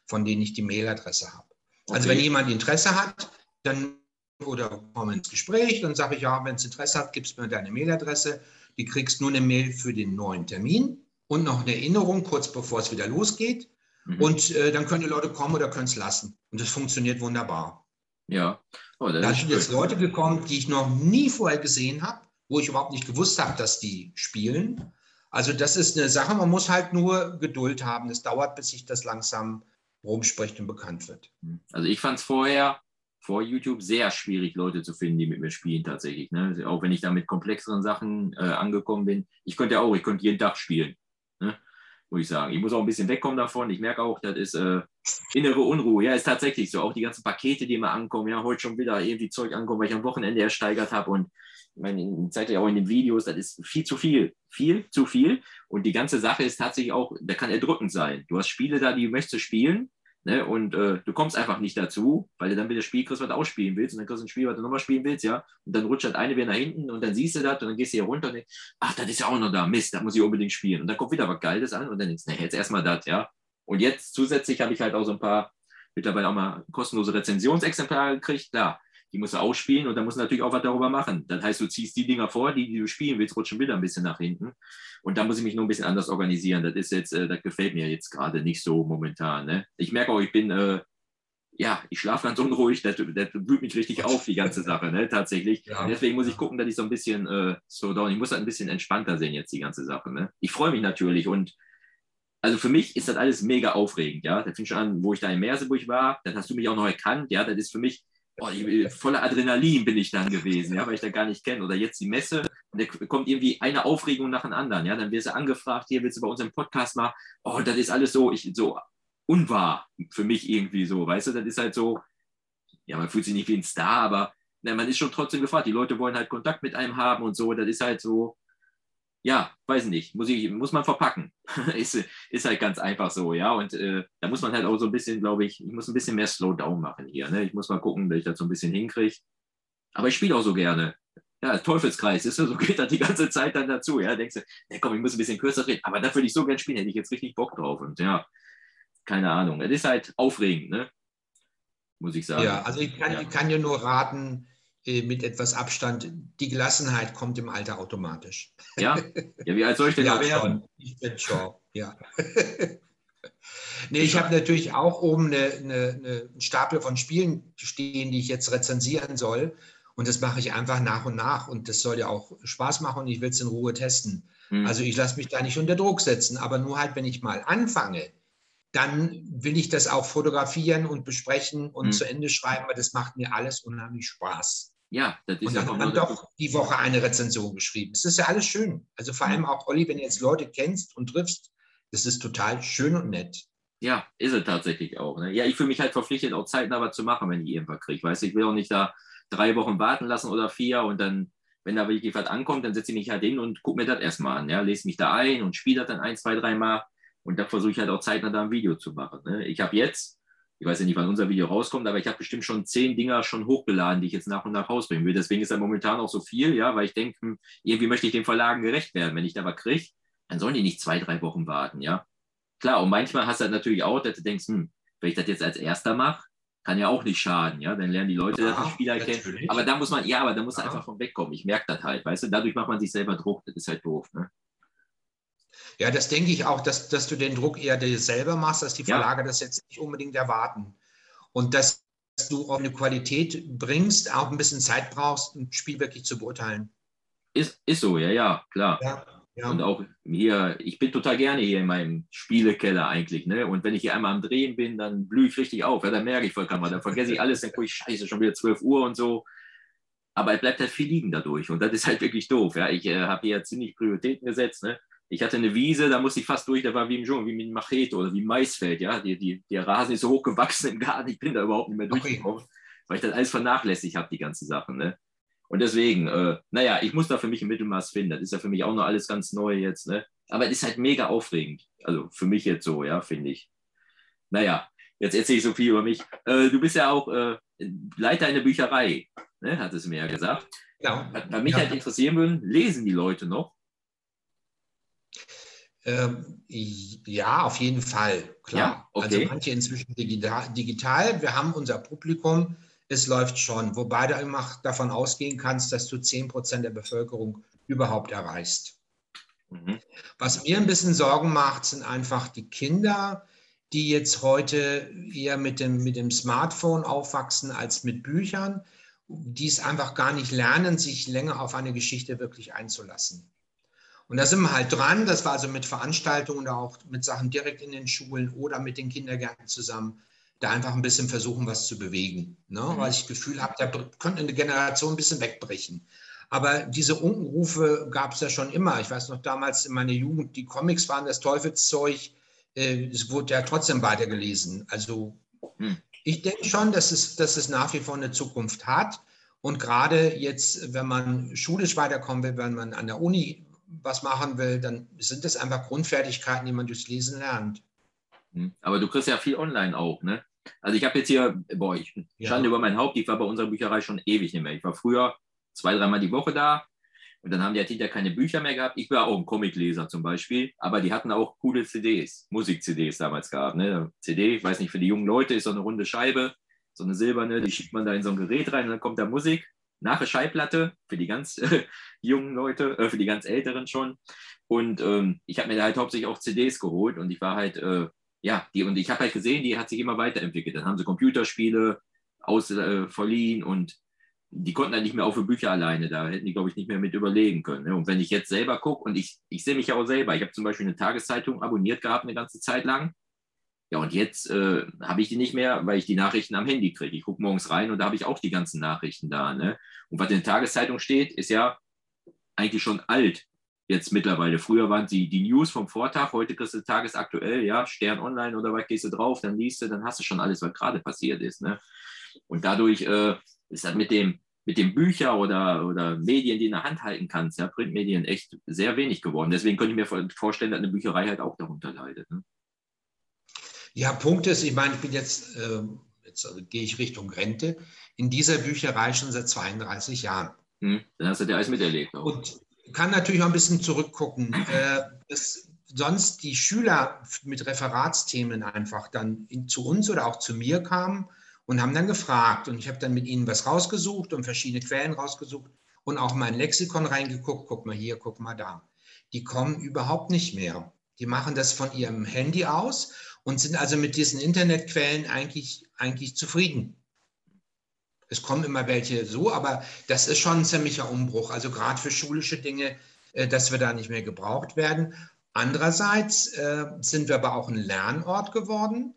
B: von denen ich die Mailadresse habe. Also okay. Also wenn jemand Interesse hat, dann oder kommen ins Gespräch. Dann sage ich, ja, wenn es Interesse hat, gibst mir deine Mailadresse. Die kriegst nur eine Mail für den neuen Termin und noch eine Erinnerung, kurz bevor es wieder losgeht. Mhm. Und äh, dann können die Leute kommen oder können es lassen. Und das funktioniert wunderbar.
A: Ja.
B: Oh, da sind jetzt Leute gekommen, die ich noch nie vorher gesehen habe, wo ich überhaupt nicht gewusst habe, dass die spielen. Also das ist eine Sache, man muss halt nur Geduld haben. Es dauert, bis sich das langsam rumspricht und bekannt wird.
A: Also ich fand es vorher, vor YouTube, sehr schwierig, Leute zu finden, die mit mir spielen tatsächlich. Ne? Auch wenn ich da mit komplexeren Sachen äh, angekommen bin. Ich könnte ja auch, ich könnte jeden Tag spielen. Ne? Muss ich sagen. Ich muss auch ein bisschen wegkommen davon. Ich merke auch, das ist äh, innere Unruhe. Ja, ist tatsächlich so. Auch die ganzen Pakete, die immer ankommen. Ja, heute schon wieder irgendwie Zeug ankommen, weil ich am Wochenende ersteigert habe. Und ich meine, zeigt ja auch in den Videos, das ist viel zu viel. Viel zu viel. Und die ganze Sache ist tatsächlich auch, da kann erdrückend sein. Du hast Spiele da, die möchtest du spielen. Ne? Und äh, du kommst einfach nicht dazu, weil du dann wieder Spiel kriegst, was du ausspielen willst. Und dann kriegst du ein Spiel, was du nochmal spielen willst, ja. Und dann rutscht halt eine wieder nach hinten und dann siehst du das und dann gehst du hier runter und denkst, ach, das ist ja auch noch da. Mist, da muss ich unbedingt spielen. Und dann kommt wieder was Geiles an und dann denkst du, nee, jetzt erstmal das, ja. Und jetzt zusätzlich habe ich halt auch so ein paar mittlerweile auch mal kostenlose Rezensionsexemplare gekriegt. Da, die musst du ausspielen und dann musst du natürlich auch was darüber machen. Das heißt, du ziehst die Dinger vor, die, die du spielen willst, rutschen wieder ein bisschen nach hinten. Und da muss ich mich nur ein bisschen anders organisieren. Das ist jetzt, äh, das gefällt mir jetzt gerade nicht so momentan. Ne? Ich merke auch, ich bin, äh, ja, ich schlafe ganz unruhig, das, das wühlt mich richtig auf, die ganze Sache, ne? tatsächlich. Ja. Deswegen muss ich gucken, dass ich so ein bisschen äh, so down, ich muss halt ein bisschen entspannter sehen jetzt, die ganze Sache. Ne? Ich freue mich natürlich und also für mich ist das alles mega aufregend, ja. Das fing schon an, wo ich da in Merseburg war, dann hast du mich auch noch erkannt, ja. Das ist für mich, oh, voller Adrenalin bin ich dann gewesen, ja, weil ich da gar nicht kenne. Oder jetzt die Messe und da kommt irgendwie eine Aufregung nach dem anderen, ja. Dann wirst du angefragt, hier willst du bei uns im Podcast mal, oh, das ist alles so, ich, so unwahr für mich irgendwie so, weißt du, das ist halt so, ja, man fühlt sich nicht wie ein Star, aber na, man ist schon trotzdem gefragt. Die Leute wollen halt Kontakt mit einem haben und so, das ist halt so, ja, weiß nicht, muss, ich, muss man verpacken. [laughs] ist, ist halt ganz einfach so, ja. Und äh, da muss man halt auch so ein bisschen, glaube ich, ich muss ein bisschen mehr Slowdown machen hier. Ne? Ich muss mal gucken, dass ich das so ein bisschen hinkriege. Aber ich spiele auch so gerne. Ja, Teufelskreis, ist so, so [laughs] geht das die ganze Zeit dann dazu. Ja, denkst du, ja, komm, ich muss ein bisschen kürzer reden. Aber da würde ich so gerne spielen, hätte ich jetzt richtig Bock drauf. Und ja, keine Ahnung. Es ist halt aufregend, ne? Muss ich sagen.
B: Ja, also ich kann, ja. ich kann dir nur raten, mit etwas Abstand, die Gelassenheit kommt im Alter automatisch.
A: Ja, ja wie alt soll ich denn ja,
B: werden? Ich bin schon, ja. [laughs] nee, ich habe natürlich auch oben eine, eine, eine, einen Stapel von Spielen stehen, die ich jetzt rezensieren soll. Und das mache ich einfach nach und nach. Und das soll ja auch Spaß machen und ich will es in Ruhe testen. Hm. Also ich lasse mich da nicht unter Druck setzen. Aber nur halt, wenn ich mal anfange, dann will ich das auch fotografieren und besprechen und hm. zu Ende schreiben, weil das macht mir alles unheimlich Spaß.
A: Ja,
B: das ist und dann ja hat man doch die Woche eine Rezension geschrieben. Das ist ja alles schön. Also vor allem auch, Olli, wenn du jetzt Leute kennst und triffst, das ist total schön und nett.
A: Ja, ist es tatsächlich auch. Ne? Ja, ich fühle mich halt verpflichtet, auch zeitnah was zu machen, wenn ich irgendwas kriege. Weißt ich will auch nicht da drei Wochen warten lassen oder vier und dann, wenn da wirklich was ankommt, dann setze ich mich halt hin und gucke mir das erstmal an. Ja? Lese mich da ein und spiele das dann ein, zwei, dreimal. Und da versuche ich halt auch zeitnah da ein Video zu machen. Ne? Ich habe jetzt ich weiß ja nicht, wann unser Video rauskommt, aber ich habe bestimmt schon zehn Dinger schon hochgeladen, die ich jetzt nach und nach rausbringen will. Deswegen ist er momentan auch so viel, ja, weil ich denke, hm, irgendwie möchte ich den Verlagen gerecht werden. Wenn ich da was kriege, dann sollen die nicht zwei, drei Wochen warten, ja. Klar, und manchmal hast du halt natürlich auch, dass du denkst, hm, wenn ich das jetzt als erster mache, kann ja auch nicht schaden, ja. Dann lernen die Leute ja, das Spiel kennen. Aber da muss man, ja, aber da muss ja. einfach von wegkommen. Ich merke das halt, weißt du, dadurch macht man sich selber Druck, das ist halt doof, ne?
B: Ja, das denke ich auch, dass, dass du den Druck eher dir selber machst, dass die Verlage ja. das jetzt nicht unbedingt erwarten. Und dass du auch eine Qualität bringst, auch ein bisschen Zeit brauchst, ein Spiel wirklich zu beurteilen.
A: Ist, ist so, ja, ja, klar. Ja, ja. Und auch hier, ich bin total gerne hier in meinem Spielekeller eigentlich. Ne? Und wenn ich hier einmal am Drehen bin, dann blühe ich richtig auf. Ja, dann merke ich vollkommen, dann vergesse ich alles, dann gucke ich, scheiße, schon wieder 12 Uhr und so. Aber es bleibt halt viel liegen dadurch. Und das ist halt wirklich doof. Ja? Ich äh, habe hier ziemlich Prioritäten gesetzt. Ne? Ich hatte eine Wiese, da musste ich fast durch, da war wie im Dschungel, wie mit einem Machete oder wie ein Maisfeld, ja. Die, die, der Rasen ist so hoch gewachsen im Garten, ich bin da überhaupt nicht mehr durchgekommen, okay. weil ich das alles vernachlässigt habe, die ganzen Sachen, ne. Und deswegen, äh, naja, ich muss da für mich ein Mittelmaß finden. Das ist ja für mich auch noch alles ganz neu jetzt, ne. Aber es ist halt mega aufregend. Also für mich jetzt so, ja, finde ich. Naja, jetzt erzähle ich so viel über mich. Äh, du bist ja auch äh, Leiter einer Bücherei, ne, hat es mir ja gesagt. Ja. Bei mich ja. halt interessieren würden, lesen die Leute noch?
B: Ähm, ja, auf jeden Fall, klar. Ja, okay. Also manche inzwischen digital. Wir haben unser Publikum es läuft schon, wobei du immer davon ausgehen kannst, dass du 10 Prozent der Bevölkerung überhaupt erreichst. Mhm. Was mir ein bisschen Sorgen macht, sind einfach die Kinder, die jetzt heute eher mit dem, mit dem Smartphone aufwachsen als mit Büchern, die es einfach gar nicht lernen, sich länger auf eine Geschichte wirklich einzulassen. Und da sind wir halt dran, das war also mit Veranstaltungen oder auch mit Sachen direkt in den Schulen oder mit den Kindergärten zusammen, da einfach ein bisschen versuchen, was zu bewegen. Ne? Mhm. Weil ich das Gefühl habe, da könnte eine Generation ein bisschen wegbrechen. Aber diese Unkenrufe gab es ja schon immer. Ich weiß noch damals in meiner Jugend, die Comics waren das Teufelszeug. Äh, es wurde ja trotzdem weitergelesen. Also mhm. ich denke schon, dass es, dass es nach wie vor eine Zukunft hat. Und gerade jetzt, wenn man schulisch weiterkommen will, wenn man an der Uni was machen will, dann sind das einfach Grundfertigkeiten, die man durchs Lesen lernt.
A: Hm. Aber du kriegst ja viel online auch, ne? Also ich habe jetzt hier, boah, ich stand ja. über mein Haupt, ich war bei unserer Bücherei schon ewig nicht mehr. Ich war früher zwei, dreimal die Woche da und dann haben die halt hinterher keine Bücher mehr gehabt. Ich war auch ein Comicleser zum Beispiel, aber die hatten auch coole CDs, Musik-CDs damals gehabt. Ne? CD, ich weiß nicht, für die jungen Leute ist so eine runde Scheibe, so eine silberne, die schiebt man da in so ein Gerät rein und dann kommt da Musik. Nachher Schallplatte für die ganz [laughs] äh, jungen Leute, äh, für die ganz Älteren schon. Und ähm, ich habe mir da halt hauptsächlich auch CDs geholt und ich war halt äh, ja, die, und ich habe halt gesehen, die hat sich immer weiterentwickelt. Dann haben sie Computerspiele aus, äh, verliehen und die konnten dann nicht mehr auf für Bücher alleine. Da hätten die, glaube ich, nicht mehr mit überlegen können. Ne? Und wenn ich jetzt selber gucke, und ich, ich sehe mich ja auch selber, ich habe zum Beispiel eine Tageszeitung abonniert gehabt eine ganze Zeit lang. Ja, und jetzt äh, habe ich die nicht mehr, weil ich die Nachrichten am Handy kriege. Ich gucke morgens rein und da habe ich auch die ganzen Nachrichten da. Ne? Und was in der Tageszeitung steht, ist ja eigentlich schon alt jetzt mittlerweile. Früher waren sie die News vom Vortag, heute kriegst du tagesaktuell, ja, Stern online oder was gehst du drauf, dann liest du, dann hast du schon alles, was gerade passiert ist. Ne? Und dadurch äh, ist das mit dem, mit den Büchern oder, oder Medien, die in der Hand halten kannst, ja, Printmedien echt sehr wenig geworden. Deswegen könnte ich mir vorstellen, dass eine Bücherei halt auch darunter leidet. Ne?
B: Ja, Punkt ist, ich meine, ich bin jetzt, äh, jetzt also gehe ich Richtung Rente, in dieser Bücherei schon seit 32 Jahren.
A: Hm, dann hast du dir alles miterlebt.
B: Auch. Und kann natürlich auch ein bisschen zurückgucken. Äh, dass sonst die Schüler mit Referatsthemen einfach dann in, zu uns oder auch zu mir kamen und haben dann gefragt. Und ich habe dann mit ihnen was rausgesucht und verschiedene Quellen rausgesucht und auch mein Lexikon reingeguckt. Guck mal hier, guck mal da. Die kommen überhaupt nicht mehr. Die machen das von ihrem Handy aus und sind also mit diesen Internetquellen eigentlich, eigentlich zufrieden. Es kommen immer welche so, aber das ist schon ein ziemlicher Umbruch. Also gerade für schulische Dinge, äh, dass wir da nicht mehr gebraucht werden. Andererseits äh, sind wir aber auch ein Lernort geworden,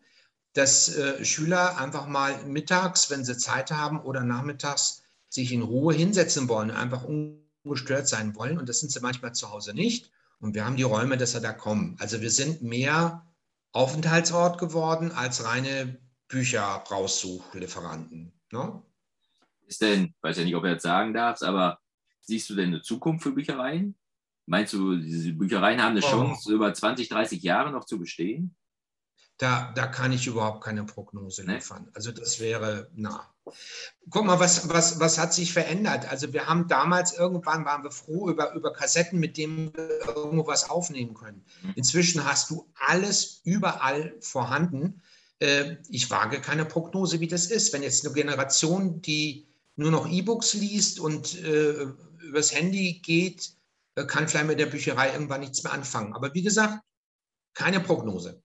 B: dass äh, Schüler einfach mal mittags, wenn sie Zeit haben oder nachmittags sich in Ruhe hinsetzen wollen, einfach ungestört sein wollen. Und das sind sie manchmal zu Hause nicht. Und wir haben die Räume, dass sie da kommen. Also wir sind mehr Aufenthaltsort geworden als reine Bücher-Raussuchlieferanten. Ne?
A: ist denn, weiß ja nicht, ob er jetzt sagen darfst, aber siehst du denn eine Zukunft für Büchereien? Meinst du, diese Büchereien haben eine oh. Chance, über 20, 30 Jahre noch zu bestehen?
B: Da, da kann ich überhaupt keine Prognose liefern. Also das wäre, na. Guck mal, was, was, was hat sich verändert? Also wir haben damals, irgendwann waren wir froh über, über Kassetten, mit denen wir irgendwo was aufnehmen können. Mhm. Inzwischen hast du alles überall vorhanden. Äh, ich wage keine Prognose, wie das ist. Wenn jetzt eine Generation, die nur noch E-Books liest und äh, übers Handy geht, äh, kann vielleicht mit der Bücherei irgendwann nichts mehr anfangen. Aber wie gesagt, keine Prognose.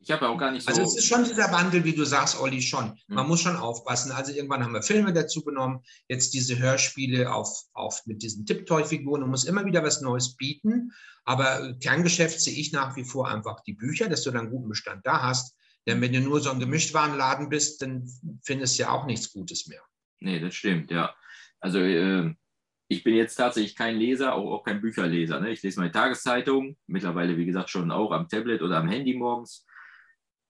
A: Ich habe auch gar nicht
B: so. Also es ist schon dieser Wandel, wie du sagst, Olli, schon. Man mhm. muss schon aufpassen. Also irgendwann haben wir Filme dazu genommen, jetzt diese Hörspiele auf, auf mit diesen Tipptoy-Figuren und muss immer wieder was Neues bieten. Aber Kerngeschäft sehe ich nach wie vor einfach die Bücher, dass du dann einen guten Bestand da hast. Denn wenn du nur so ein Gemischtwarenladen bist, dann findest du ja auch nichts Gutes mehr.
A: Nee, das stimmt, ja. Also äh, ich bin jetzt tatsächlich kein Leser, auch, auch kein Bücherleser. Ne? Ich lese meine Tageszeitung, mittlerweile, wie gesagt, schon auch am Tablet oder am Handy morgens.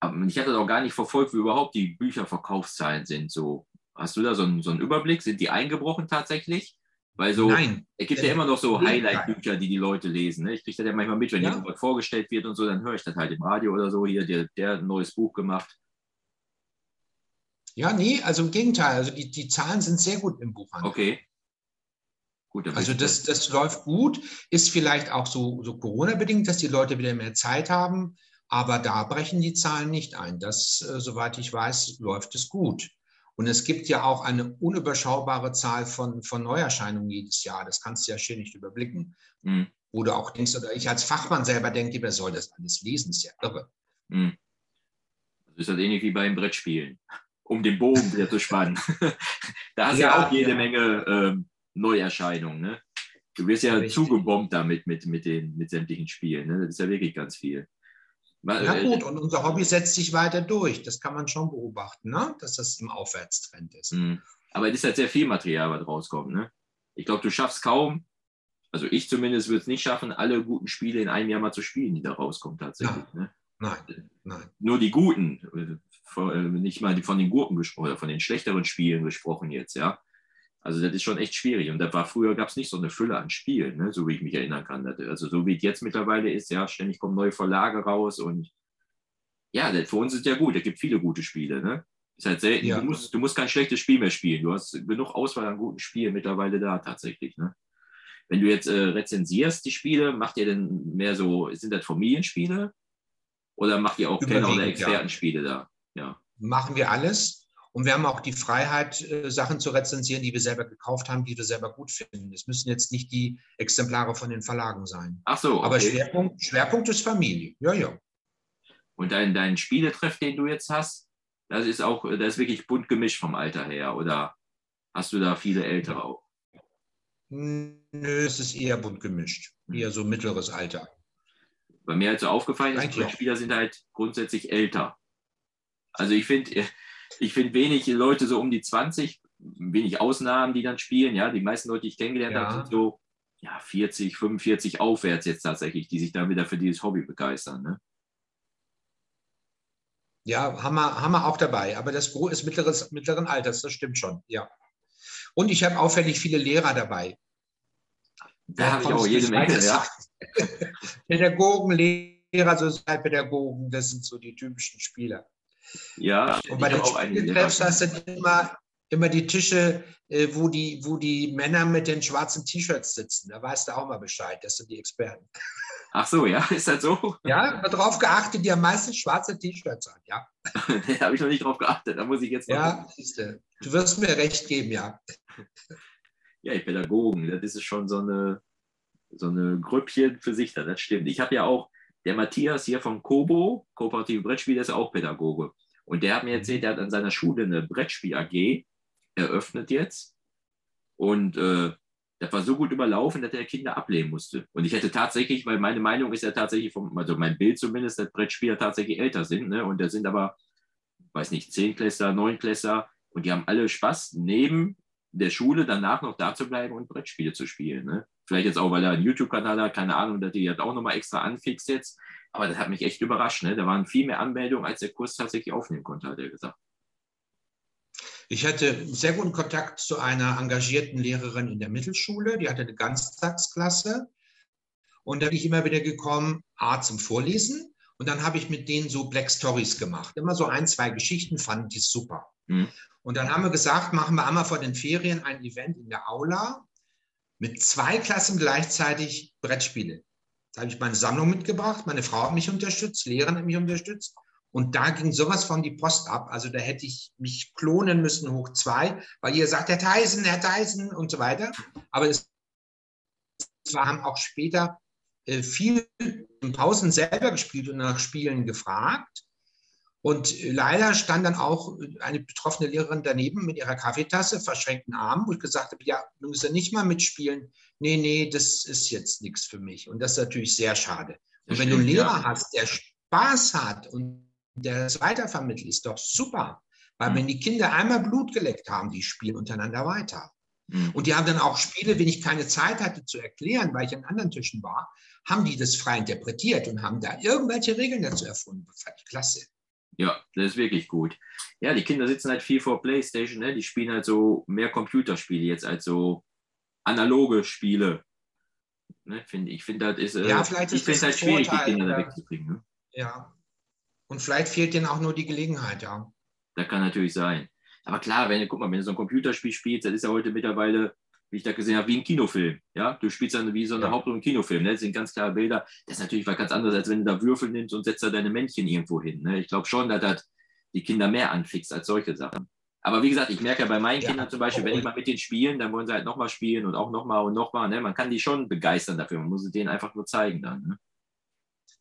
A: Aber ich hatte auch gar nicht verfolgt, wie überhaupt die Bücherverkaufszahlen sind. So, hast du da so einen, so einen Überblick? Sind die eingebrochen tatsächlich? Weil so, Nein. es gibt ja immer noch so Highlight-Bücher, die die Leute lesen. Ne? Ich kriege das ja manchmal mit, wenn ja. irgendwas vorgestellt wird und so, dann höre ich das halt im Radio oder so. Hier, der, der hat ein neues Buch gemacht.
B: Ja, nee, also im Gegenteil. Also die, die Zahlen sind sehr gut im Buchhandel.
A: Okay.
B: Gut, also das, das läuft gut. Ist vielleicht auch so, so Corona-bedingt, dass die Leute wieder mehr Zeit haben. Aber da brechen die Zahlen nicht ein. Das, äh, soweit ich weiß, läuft es gut. Und es gibt ja auch eine unüberschaubare Zahl von, von Neuerscheinungen jedes Jahr. Das kannst du ja schier nicht überblicken. Mhm. Wo du auch denkst, oder ich als Fachmann selber denke, wer soll das alles lesen? Das ist ja irre. Mhm.
A: Das ist halt ähnlich wie beim Brettspielen, um den Bogen wieder zu spannen. [laughs] da hast du ja, ja auch jede ja. Menge ähm, Neuerscheinungen. Ne? Du wirst ja Richtig. zugebombt damit mit, mit, den, mit sämtlichen Spielen. Ne? Das ist ja wirklich ganz viel.
B: Ja äh, gut, und unser Hobby setzt sich weiter durch. Das kann man schon beobachten, ne? dass das im Aufwärtstrend ist. Mhm.
A: Aber es ist halt sehr viel Material, was rauskommt. Ne? Ich glaube, du schaffst kaum, also ich zumindest würde es nicht schaffen, alle guten Spiele in einem Jahr mal zu spielen, die da rauskommen tatsächlich. Ja. Ne?
B: Nein, nein.
A: Nur die guten, äh, äh, nicht mal von den Gurken gesprochen, von den schlechteren Spielen gesprochen jetzt, ja. Also das ist schon echt schwierig. Und da war früher gab es nicht so eine Fülle an Spielen, ne? so wie ich mich erinnern kann. Also so wie es jetzt mittlerweile ist, ja, ständig kommen neue Verlage raus und ja, für uns ist ja gut. Es gibt viele gute Spiele. Ne? Ist halt selten. Ja. Du, musst, du musst kein schlechtes Spiel mehr spielen. Du hast genug Auswahl an guten Spielen mittlerweile da tatsächlich. Ne? Wenn du jetzt äh, rezensierst die Spiele, macht ihr denn mehr so, sind das Familienspiele? Oder macht ihr auch Kenner- oder Expertenspiele ja. da?
B: Ja. Machen wir alles. Und wir haben auch die Freiheit, äh, Sachen zu rezensieren, die wir selber gekauft haben, die wir selber gut finden. Es müssen jetzt nicht die Exemplare von den Verlagen sein.
A: Ach so.
B: Okay. Aber Schwerpunkt, Schwerpunkt ist Familie. Ja, ja.
A: Und dein, dein Spieletreff, den du jetzt hast, das ist auch, das ist wirklich bunt gemischt vom Alter her. Oder hast du da viele Ältere auch?
B: Nö, es ist eher bunt gemischt. Hm. Eher so mittleres Alter.
A: Bei mir halt so aufgefallen ist, die Spieler sind halt grundsätzlich älter. Also ich finde, ich finde wenig Leute so um die 20, wenig Ausnahmen, die dann spielen. Ja, die meisten Leute, die ich kennengelernt ja. habe, sind so ja, 40, 45 aufwärts jetzt tatsächlich, die sich dann wieder für dieses Hobby begeistern. Ne?
B: Ja, haben wir, haben wir auch dabei. Aber das Gros ist mittleres, mittleren Alters, das stimmt schon, ja. Und ich habe auffällig viele Lehrer dabei.
A: Da habe ich auch jede Menge, ja. [laughs]
B: Pädagogen, Lehrer, Sozialpädagogen, das sind so die typischen Spieler.
A: Ja,
B: und bei den Spieltreffs hast du immer, immer die Tische, äh, wo, die, wo die Männer mit den schwarzen T-Shirts sitzen. Da weißt du auch mal Bescheid, das sind die Experten.
A: Ach so, ja, ist das so?
B: Ja, darauf geachtet, die haben meistens schwarze T-Shirts an, ja. [laughs]
A: da habe ich noch nicht drauf geachtet, da muss ich jetzt
B: mal. Ja, siehste. du wirst mir recht geben, ja. [laughs]
A: Ja, die Pädagogen, das ist schon so eine, so eine Grüppchen für sich da, das stimmt. Ich habe ja auch der Matthias hier vom Kobo, Kooperative Brettspiel, ist auch Pädagoge. Und der hat mir erzählt, der hat an seiner Schule eine Brettspiel-AG eröffnet jetzt. Und äh, das war so gut überlaufen, dass er Kinder ablehnen musste. Und ich hätte tatsächlich, weil meine Meinung ist ja tatsächlich, vom, also mein Bild zumindest, dass Brettspieler tatsächlich älter sind. Ne? Und da sind aber, weiß nicht, Zehnklässler, Neunklässler und die haben alle Spaß, neben der Schule danach noch da zu bleiben und Brettspiele zu spielen. Ne? Vielleicht jetzt auch, weil er einen YouTube-Kanal hat, keine Ahnung, dass die hat auch nochmal extra anfixt jetzt. Aber das hat mich echt überrascht. Ne? Da waren viel mehr Anmeldungen, als der Kurs tatsächlich aufnehmen konnte, hat er gesagt.
B: Ich hatte sehr guten Kontakt zu einer engagierten Lehrerin in der Mittelschule, die hatte eine Ganztagsklasse. Und da bin ich immer wieder gekommen, A zum Vorlesen. Und dann habe ich mit denen so Black Stories gemacht. Immer so ein, zwei Geschichten fanden die super. Mhm. Und dann haben wir gesagt, machen wir einmal vor den Ferien ein Event in der Aula mit zwei Klassen gleichzeitig Brettspiele. Da habe ich meine Sammlung mitgebracht, meine Frau hat mich unterstützt, Lehrerin hat mich unterstützt. Und da ging sowas von die Post ab. Also da hätte ich mich klonen müssen hoch zwei, weil ihr sagt, Herr Theisen, Herr Theisen und so weiter. Aber es haben auch später äh, viel in Pausen selber gespielt und nach Spielen gefragt. Und leider stand dann auch eine betroffene Lehrerin daneben mit ihrer Kaffeetasse, verschränkten Armen, wo ich gesagt habe, ja, du musst ja nicht mal mitspielen. Nee, nee, das ist jetzt nichts für mich. Und das ist natürlich sehr schade. Und wenn du einen Lehrer ja. hast, der Spaß hat und der das weitervermittelt, ist doch super. Weil mhm. wenn die Kinder einmal Blut geleckt haben, die spielen untereinander weiter. Mhm. Und die haben dann auch Spiele, wenn ich keine Zeit hatte zu erklären, weil ich an anderen Tischen war, haben die das frei interpretiert und haben da irgendwelche Regeln dazu erfunden. Das fand ich klasse.
A: Ja, das ist wirklich gut. Ja, die Kinder sitzen halt viel vor Playstation, ne? die spielen halt so mehr Computerspiele jetzt als so analoge Spiele. Ne? Find, ich finde, das ist,
B: äh, ja, vielleicht
A: ich finde halt schwierig, Vorteil, die Kinder da wegzukriegen. Ne?
B: Ja. Und vielleicht fehlt denen auch nur die Gelegenheit, ja.
A: Das kann natürlich sein. Aber klar, wenn du, guck mal, wenn du so ein Computerspiel spielst, das ist ja heute mittlerweile wie ich da gesehen habe, wie ein Kinofilm. Ja, du spielst dann wie so eine ja. Hauptrolle im Kinofilm. Ne? Das sind ganz klare Bilder. Das ist natürlich was ganz anderes, als wenn du da Würfel nimmst und setzt da deine Männchen irgendwo hin. Ne? Ich glaube schon, dass das die Kinder mehr anfixt als solche Sachen. Aber wie gesagt, ich merke ja bei meinen
B: Ja.
A: Kindern zum Beispiel, wenn ich mal mit denen spielen, dann wollen sie halt nochmal spielen und auch nochmal und nochmal. Ne? Man kann die schon begeistern dafür. Man muss es denen einfach nur zeigen dann. Ne?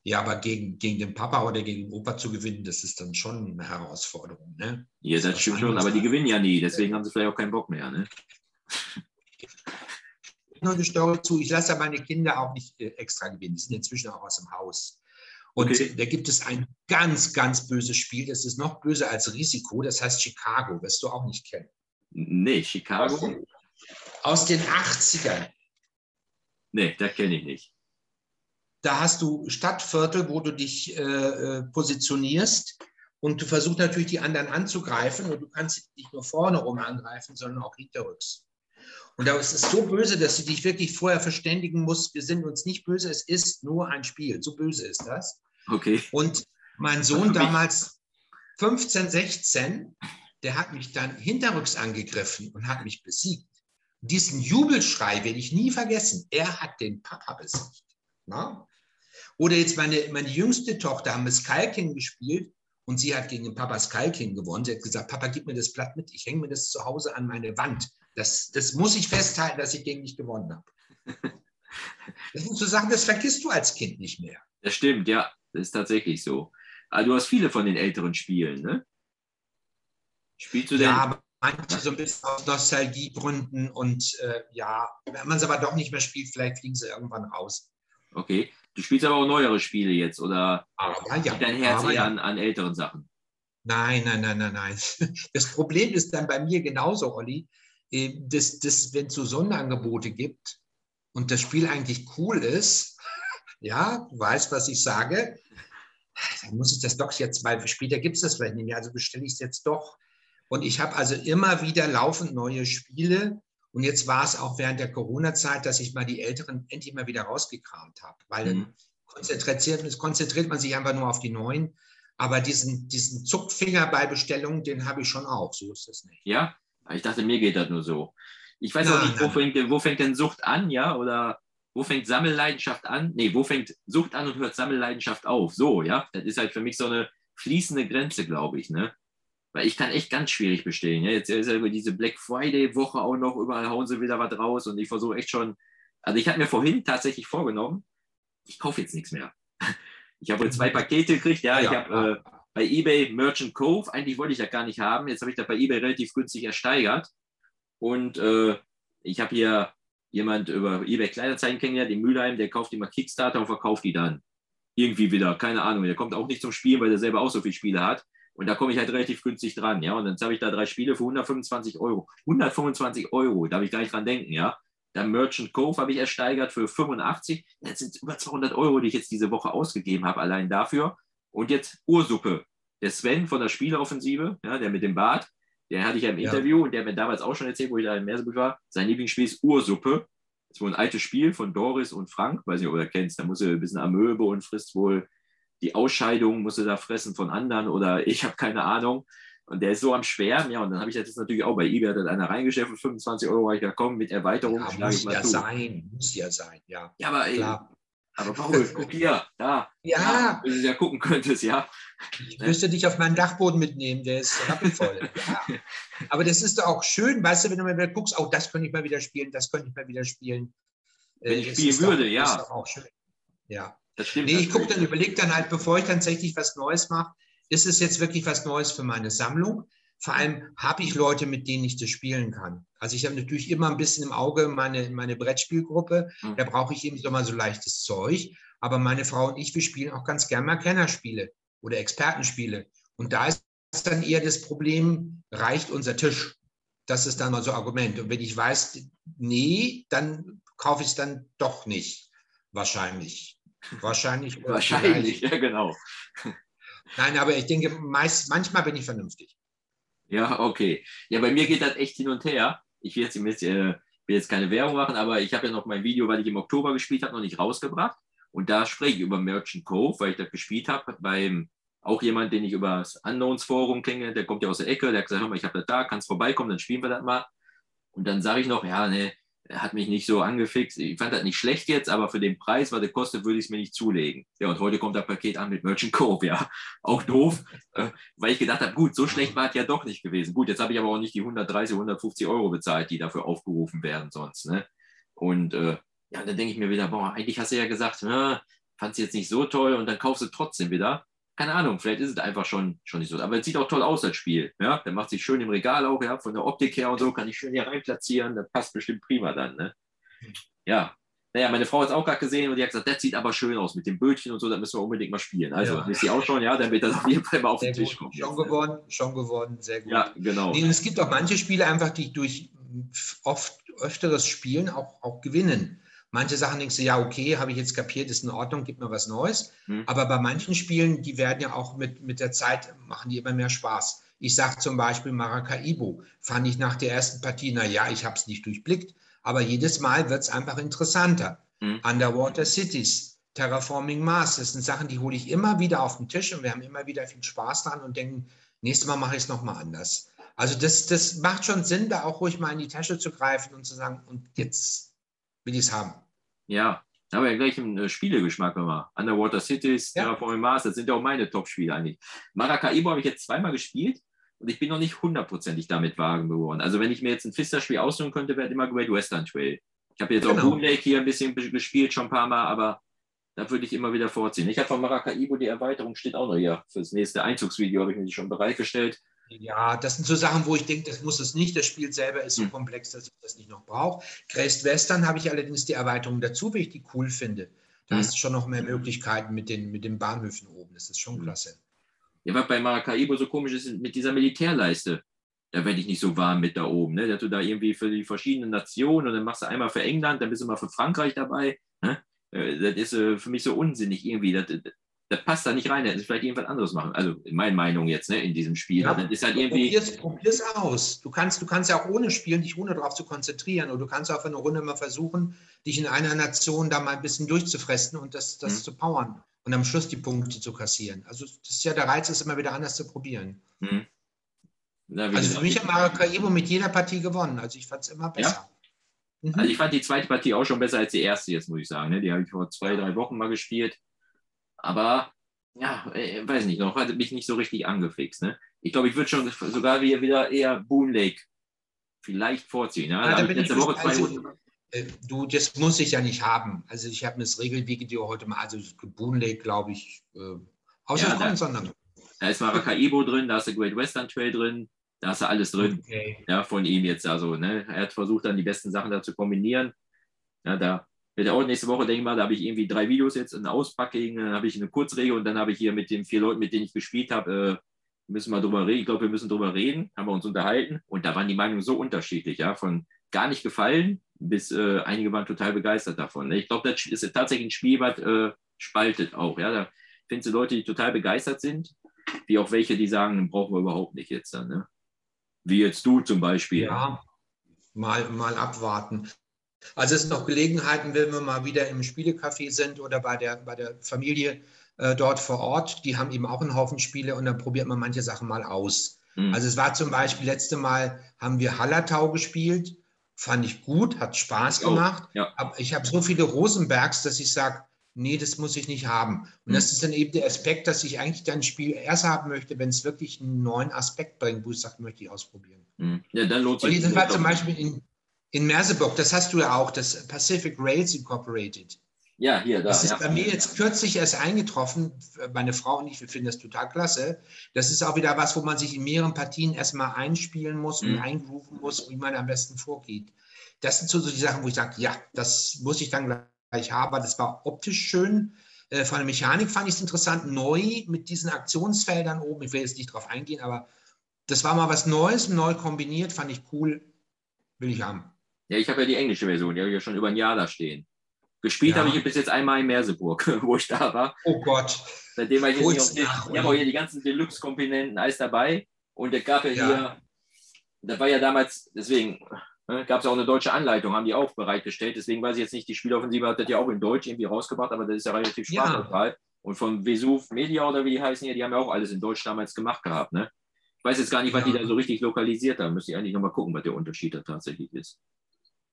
B: Ja, aber gegen, gegen den Papa oder gegen den Opa zu gewinnen, das ist dann schon eine Herausforderung. Ne?
A: Ja, das
B: was
A: stimmt schon, aber die gewinnen ja nie. Deswegen haben sie vielleicht auch keinen Bock mehr. Ne?
B: Story zu. Ich lasse ja meine Kinder auch nicht äh, extra gewinnen. Die sind inzwischen auch aus dem Haus. Und
A: Okay.
B: da gibt es ein ganz, ganz böses Spiel. Das ist noch böser als Risiko. Das heißt Chicago. Wirst du auch nicht kennen.
A: Nee, Chicago?
B: Aus den 80ern.
A: Nee, das kenne ich nicht.
B: Da hast du Stadtviertel, wo du dich äh, äh, positionierst. Und du versuchst natürlich, die anderen anzugreifen. Und du kannst nicht nur vorne rum angreifen, sondern auch hinterrücks. Und da ist es so böse, dass du dich wirklich vorher verständigen musst. Wir sind uns nicht böse, es ist nur ein Spiel. So böse ist das.
A: Okay.
B: Und mein Sohn damals 15, 16, der hat mich dann hinterrücks angegriffen und hat mich besiegt. Diesen Jubelschrei werde ich nie vergessen. Er hat den Papa besiegt. Na? Oder jetzt meine, meine jüngste Tochter haben wir Skull King gespielt und sie hat gegen den Papa Skull King gewonnen. Sie hat gesagt, Papa, gib mir das Blatt mit, ich hänge mir das zu Hause an meine Wand. Das, das muss ich festhalten, dass ich gegen dich gewonnen habe. [laughs] Das sind so Sachen, das vergisst du als Kind nicht mehr.
A: Das stimmt, ja. Das ist tatsächlich so. Aber du hast viele von den älteren Spielen, ne? Spielst du denn?
B: Ja, aber manche so ein bisschen aus Nostalgiegründen und äh, ja, wenn man es aber doch nicht mehr spielt, vielleicht fliegen sie irgendwann raus.
A: Okay. Du spielst aber auch neuere Spiele jetzt oder
B: Aber ja,
A: liegt dein Herz
B: aber
A: eher
B: ja.
A: an, an älteren Sachen?
B: Nein, nein, nein, nein, nein. [laughs] Das Problem ist dann bei mir genauso, Olli, dass, dass wenn es so Sonderangebote gibt und das Spiel eigentlich cool ist, [laughs] ja, du weißt, was ich sage, dann muss ich das doch jetzt, weil später gibt es das vielleicht nicht mehr, also bestelle ich es jetzt doch. Und ich habe also immer wieder laufend neue Spiele. Und jetzt war es auch während der Corona-Zeit, dass ich mal die Älteren endlich mal wieder rausgekramt habe, weil dann
A: Mhm.
B: konzentriert, konzentriert man sich einfach nur auf die neuen. Aber diesen, diesen Zuckfinger bei Bestellungen, den habe ich schon auch. So ist das nicht.
A: Ja? Ich dachte, mir geht das nur so. Ich weiß auch nicht, wo fängt, denn- wo fängt denn Sucht an, ja? Oder wo fängt Sammelleidenschaft an? Nee, wo fängt Sucht an und hört Sammelleidenschaft auf? So, ja? Das ist halt für mich so eine fließende Grenze, glaube ich, ne? Weil ich kann echt ganz schwierig bestellen. Ja? Jetzt ist ja über diese Black Friday-Woche auch noch, überall hauen sie wieder was raus und ich versuche echt schon. Also ich habe mir vorhin tatsächlich vorgenommen, ich kaufe jetzt nichts mehr. [laughs] Ich habe wohl zwei Pakete gekriegt, ja, ich habe äh, bei eBay Merchant Cove, eigentlich wollte ich das gar nicht haben. Jetzt habe ich das bei eBay relativ günstig ersteigert. Und äh, ich habe hier jemand über eBay Kleiderzeichen kennengelernt, in Mülheim, der kauft immer Kickstarter und verkauft die dann. Irgendwie wieder, keine Ahnung. Der kommt auch nicht zum Spielen, weil der selber auch so viele Spiele hat. Und da komme ich halt relativ günstig dran, ja. Und dann habe ich da drei Spiele für 125 Euro. 125 Euro, darf ich gar nicht dran denken, ja. Dann Merchant Cove habe ich ersteigert für 85. Jetzt sind über 200 Euro, die ich jetzt diese Woche ausgegeben habe, allein dafür. Und jetzt Ursuppe. Der Sven von der Spieleoffensive, ja, der mit dem Bart, der hatte ich ja im
B: Ja.
A: Interview und der hat mir damals auch schon erzählt, wo ich da im Merseburg war. Sein Lieblingsspiel ist Ursuppe. Das ist wohl ein altes Spiel von Doris und Frank. Weiß nicht, ob du das kennst. Da muss er ein bisschen Amöbe und frisst wohl die Ausscheidung, muss er da fressen von anderen oder [laughs] ich habe keine Ahnung. Und der ist so am Schwärmen, ja. Und dann habe ich das jetzt natürlich auch bei eBay, hat einer reingeschäft für 25 Euro, habe ich gesagt, komm, mit Erweiterung
B: Ja, muss ja sein, muss ja sein, ja.
A: Ja, aber, ey. Aber Paul, [laughs] guck hier, da.
B: Ja,
A: Wenn du ja gucken könntest, ja.
B: ich müsste dich auf meinen Dachboden mitnehmen, der ist rappelvoll. [laughs] ja. Aber das ist doch auch schön, weißt du, wenn du mal wieder guckst, oh, das könnte ich mal wieder spielen, das könnte ich mal wieder spielen.
A: Wenn
B: Äh,
A: ich
B: das
A: spielen
B: ist doch-
A: würde,
B: das
A: ja.
B: Ist doch auch schön. Ja.
A: Das stimmt.
B: Nee, ich gucke dann, überlege dann halt, bevor ich tatsächlich was Neues mache, ist es jetzt wirklich was Neues für meine Sammlung? Vor allem habe ich Leute, mit denen ich das spielen kann. Also ich habe natürlich immer ein bisschen im Auge meine, meine Brettspielgruppe.
A: Mhm.
B: Da brauche ich eben so mal so leichtes Zeug. Aber meine Frau und ich, wir spielen auch ganz gern mal Kennerspiele oder Expertenspiele. Und da ist dann eher das Problem, reicht unser Tisch? Das ist dann mal so ein Argument. Und wenn ich weiß, nee, dann kaufe ich es dann doch nicht. Wahrscheinlich. Wahrscheinlich. [laughs]
A: Wahrscheinlich,
B: vielleicht.
A: ja, genau.
B: Nein, aber ich denke, meist, manchmal bin ich vernünftig.
A: Ja, okay. Ja, bei mir geht das echt hin und her. Ich will jetzt, jetzt, äh, will jetzt keine Werbung machen, aber ich habe ja noch mein Video, weil ich im Oktober gespielt habe, noch nicht rausgebracht. Und da spreche ich über Merchant Cove, weil ich das gespielt habe beim auch jemand, den ich über das Unknowns Forum kenne, der kommt ja aus der Ecke, der hat gesagt, hör mal, ich habe das da, kannst vorbeikommen, dann spielen wir das mal. Und dann sage ich noch, ja, ne, hat mich nicht so angefixt. Ich fand das nicht schlecht jetzt, aber für den Preis, was der kostet, würde ich es mir nicht zulegen. Ja, und heute kommt das Paket an mit Merchant Cove, ja. Auch doof, äh, weil ich gedacht habe, gut, so schlecht war es ja doch nicht gewesen. Gut, jetzt habe ich aber auch nicht die 130, 150 Euro bezahlt, die dafür aufgerufen werden sonst. Ne? Und äh, ja, dann denke ich mir wieder, boah, eigentlich hast du ja gesagt, ne, fand es jetzt nicht so toll und dann kaufst du trotzdem wieder. Keine Ahnung, vielleicht ist es einfach schon, schon nicht so. Aber es sieht auch toll aus, das Spiel. Ja, der macht sich schön im Regal auch, ja, von der Optik her und so, kann ich schön hier rein platzieren. Das passt bestimmt prima dann. Ne? Ja, naja, meine Frau hat es auch gerade gesehen und die hat gesagt, das sieht aber schön aus mit dem Bötchen und so, da müssen wir unbedingt mal spielen. Also, ja. wisst ihr auch schon, ja, damit das auf jeden Fall mal auf
B: sehr
A: den Tisch
B: gut.
A: kommt.
B: Schon
A: jetzt, ne?
B: gewonnen, schon gewonnen, sehr gut.
A: Ja, genau.
B: Nee, es gibt auch manche Spiele einfach, die durch oft öfteres Spielen auch, auch gewinnen. Manche Sachen denkst du, ja, okay, habe ich jetzt kapiert, ist in Ordnung, gibt mir was Neues.
A: Hm.
B: Aber bei manchen Spielen, die werden ja auch mit, mit der Zeit, machen die immer mehr Spaß. Ich sage zum Beispiel Maracaibo, fand ich nach der ersten Partie, na ja, ich habe es nicht durchblickt, aber jedes Mal wird es einfach interessanter.
A: Hm.
B: Underwater Cities, Terraforming Mars, das sind Sachen, die hole ich immer wieder auf den Tisch und wir haben immer wieder viel Spaß dran und denken, nächstes Mal mache ich es nochmal anders. Also das, das macht schon Sinn, da auch ruhig mal in die Tasche zu greifen und zu sagen, und jetzt will ich es haben.
A: Ja, haben wir ja gleich einen äh, Spielegeschmack immer. Underwater Cities,
B: Ja.
A: Terraforming Mars, das sind ja auch meine Top-Spiele eigentlich. Maracaibo habe ich jetzt zweimal gespielt und ich bin noch nicht hundertprozentig damit warm geworden. Also wenn ich mir jetzt ein Fister-Spiel aussuchen könnte, wäre immer Great Western Trail. Ich habe jetzt auch
B: Genau.
A: Boon Lake hier ein bisschen gespielt, schon ein paar Mal, aber da würde ich immer wieder vorziehen. Ich habe von Maracaibo die Erweiterung, steht auch noch hier. Für das nächste Einzugsvideo habe ich mir die schon bereitgestellt.
B: Ja, das sind so Sachen, wo ich denke, das muss es nicht. Das Spiel selber ist so
A: Hm.
B: komplex, dass ich das nicht noch brauche. Crest Western habe ich allerdings die Erweiterung dazu, weil ich die cool finde. Da
A: Hm.
B: hast du schon noch mehr Möglichkeiten mit den, mit den Bahnhöfen oben. Das ist schon
A: Hm.
B: klasse.
A: Ja, was bei Maracaibo so komisch ist, mit dieser Militärleiste. Da werde ich nicht so warm mit da oben. Ne? Dass du da irgendwie für die verschiedenen Nationen und dann machst du einmal für England, dann bist du mal für Frankreich dabei. Ne? Äh, Das ist äh, für mich so unsinnig irgendwie. Das, das, passt da nicht rein. Das ist vielleicht irgendwas anderes machen. Also in meiner Meinung jetzt, ne, in diesem Spiel.
B: Ja.
A: Das ist halt irgendwie.
B: Probier's, probier's aus. Du kannst, du kannst ja auch ohne spielen, dich ohne darauf zu konzentrieren. Oder du kannst auch für eine Runde mal versuchen, dich in einer Nation da mal ein bisschen durchzufressen und das, das
A: Mhm.
B: zu powern und am Schluss die Punkte zu kassieren. Also das ist ja der Reiz, ist immer wieder anders zu probieren.
A: Hm. Na,
B: Also für mich hat Maracaibo mit jeder Partie gewonnen. Also ich fand es immer besser. Mhm.
A: Also ich fand die zweite Partie auch schon besser als die erste jetzt, muss ich sagen. Ne? Die habe ich vor zwei, drei Wochen mal gespielt. Aber ja, äh, weiß nicht, noch hat mich nicht so richtig angefixt. Ne? Ich glaube, ich würde schon sogar wieder, wieder eher Boon Lake vielleicht vorziehen. Ja?
B: Ja,
A: da letzte Woche zwei
B: also,
A: Runden.
B: äh, du, das muss ich ja nicht haben. Also ich habe mir das Regelvideo heute mal, also Boon Lake, glaube ich, äh, ausgesprochen,
A: Ja, da-
B: sondern
A: Da ist Maracaibo drin, da ist der Great Western Trail drin, da ist alles drin.
B: okay.
A: ja, von ihm jetzt. Also, ne, er hat versucht, dann die besten Sachen da zu kombinieren. Ja, da wird auch nächste Woche, denke ich mal, da habe ich irgendwie drei Videos jetzt in Auspacking, dann habe ich eine Kurzregel und dann habe ich hier mit den vier Leuten, mit denen ich gespielt habe, äh, müssen wir drüber reden. Ich glaube, wir müssen drüber reden, haben wir uns unterhalten und da waren die Meinungen so unterschiedlich, ja, von gar nicht gefallen bis äh, einige waren total begeistert davon. Ne? Ich glaube, das ist tatsächlich ein Spiel, was äh, spaltet auch. Ja, da findest du Leute, die total begeistert sind, wie auch welche, die sagen, brauchen wir überhaupt nicht jetzt dann. Ne? Wie jetzt du zum Beispiel.
B: Ja, mal, mal abwarten. Also es sind noch Gelegenheiten, wenn wir mal wieder im Spielecafé sind oder bei der, bei der Familie äh, dort vor Ort. Die haben eben auch einen Haufen Spiele und dann probiert man manche Sachen mal aus.
A: Hm.
B: Also es war zum Beispiel, letzte Mal haben wir Hallertau gespielt, fand ich gut, hat Spaß
A: Oh,
B: gemacht.
A: ja.
B: Aber ich habe so viele Rosenbergs, dass ich sage, nee, das muss ich nicht haben. Und
A: Hm.
B: das ist dann eben der Aspekt, dass ich eigentlich dein Spiel erst haben möchte, wenn es wirklich einen neuen Aspekt bringt, wo ich sage, möchte ich ausprobieren.
A: Hm. Ja, dann lohnt
B: Und
A: sich
B: das war zum. Beispiel in, in Merseburg, das hast du ja auch, das Pacific Rails Incorporated.
A: Ja, hier, da.
B: Das ist
A: ja.
B: bei mir jetzt kürzlich erst eingetroffen. Meine Frau und ich, wir finden das total klasse. Das ist auch wieder was, wo man sich in mehreren Partien erstmal einspielen muss und
A: Mhm.
B: eingrooven muss, wie man am besten vorgeht. Das sind so, so die Sachen, wo ich sage, ja, das muss ich dann gleich haben. weil Das war optisch schön. Äh, Von der Mechanik fand ich es interessant, neu mit diesen Aktionsfeldern oben. Ich will jetzt nicht drauf eingehen, aber das war mal was Neues, neu kombiniert, fand ich cool. Will ich haben.
A: Ja, ich habe ja die englische Version, die habe ich ja schon über ein Jahr da stehen. Gespielt
B: Ja.
A: habe ich bis jetzt einmal in Merseburg, [laughs] wo ich da war.
B: Oh Gott.
A: Seitdem war ich jetzt
B: Hol's
A: nicht auf den, Ich habe auch hier die ganzen Deluxe-Komponenten alles dabei. Und es gab ja,
B: Ja.
A: hier, da war ja damals, deswegen ne, gab es auch eine deutsche Anleitung, haben die auch bereitgestellt. Deswegen weiß ich jetzt nicht, die Spieloffensive hat das ja auch in Deutsch irgendwie rausgebracht, aber das ist ja relativ
B: Ja.
A: sprachneutral. Und von Vesuv Media oder wie die heißen hier, die haben ja auch alles in Deutsch damals gemacht gehabt. Ne? Ich weiß jetzt gar nicht, was
B: Ja.
A: die da so richtig lokalisiert haben. Müsste ich eigentlich nochmal gucken, was der Unterschied da tatsächlich ist.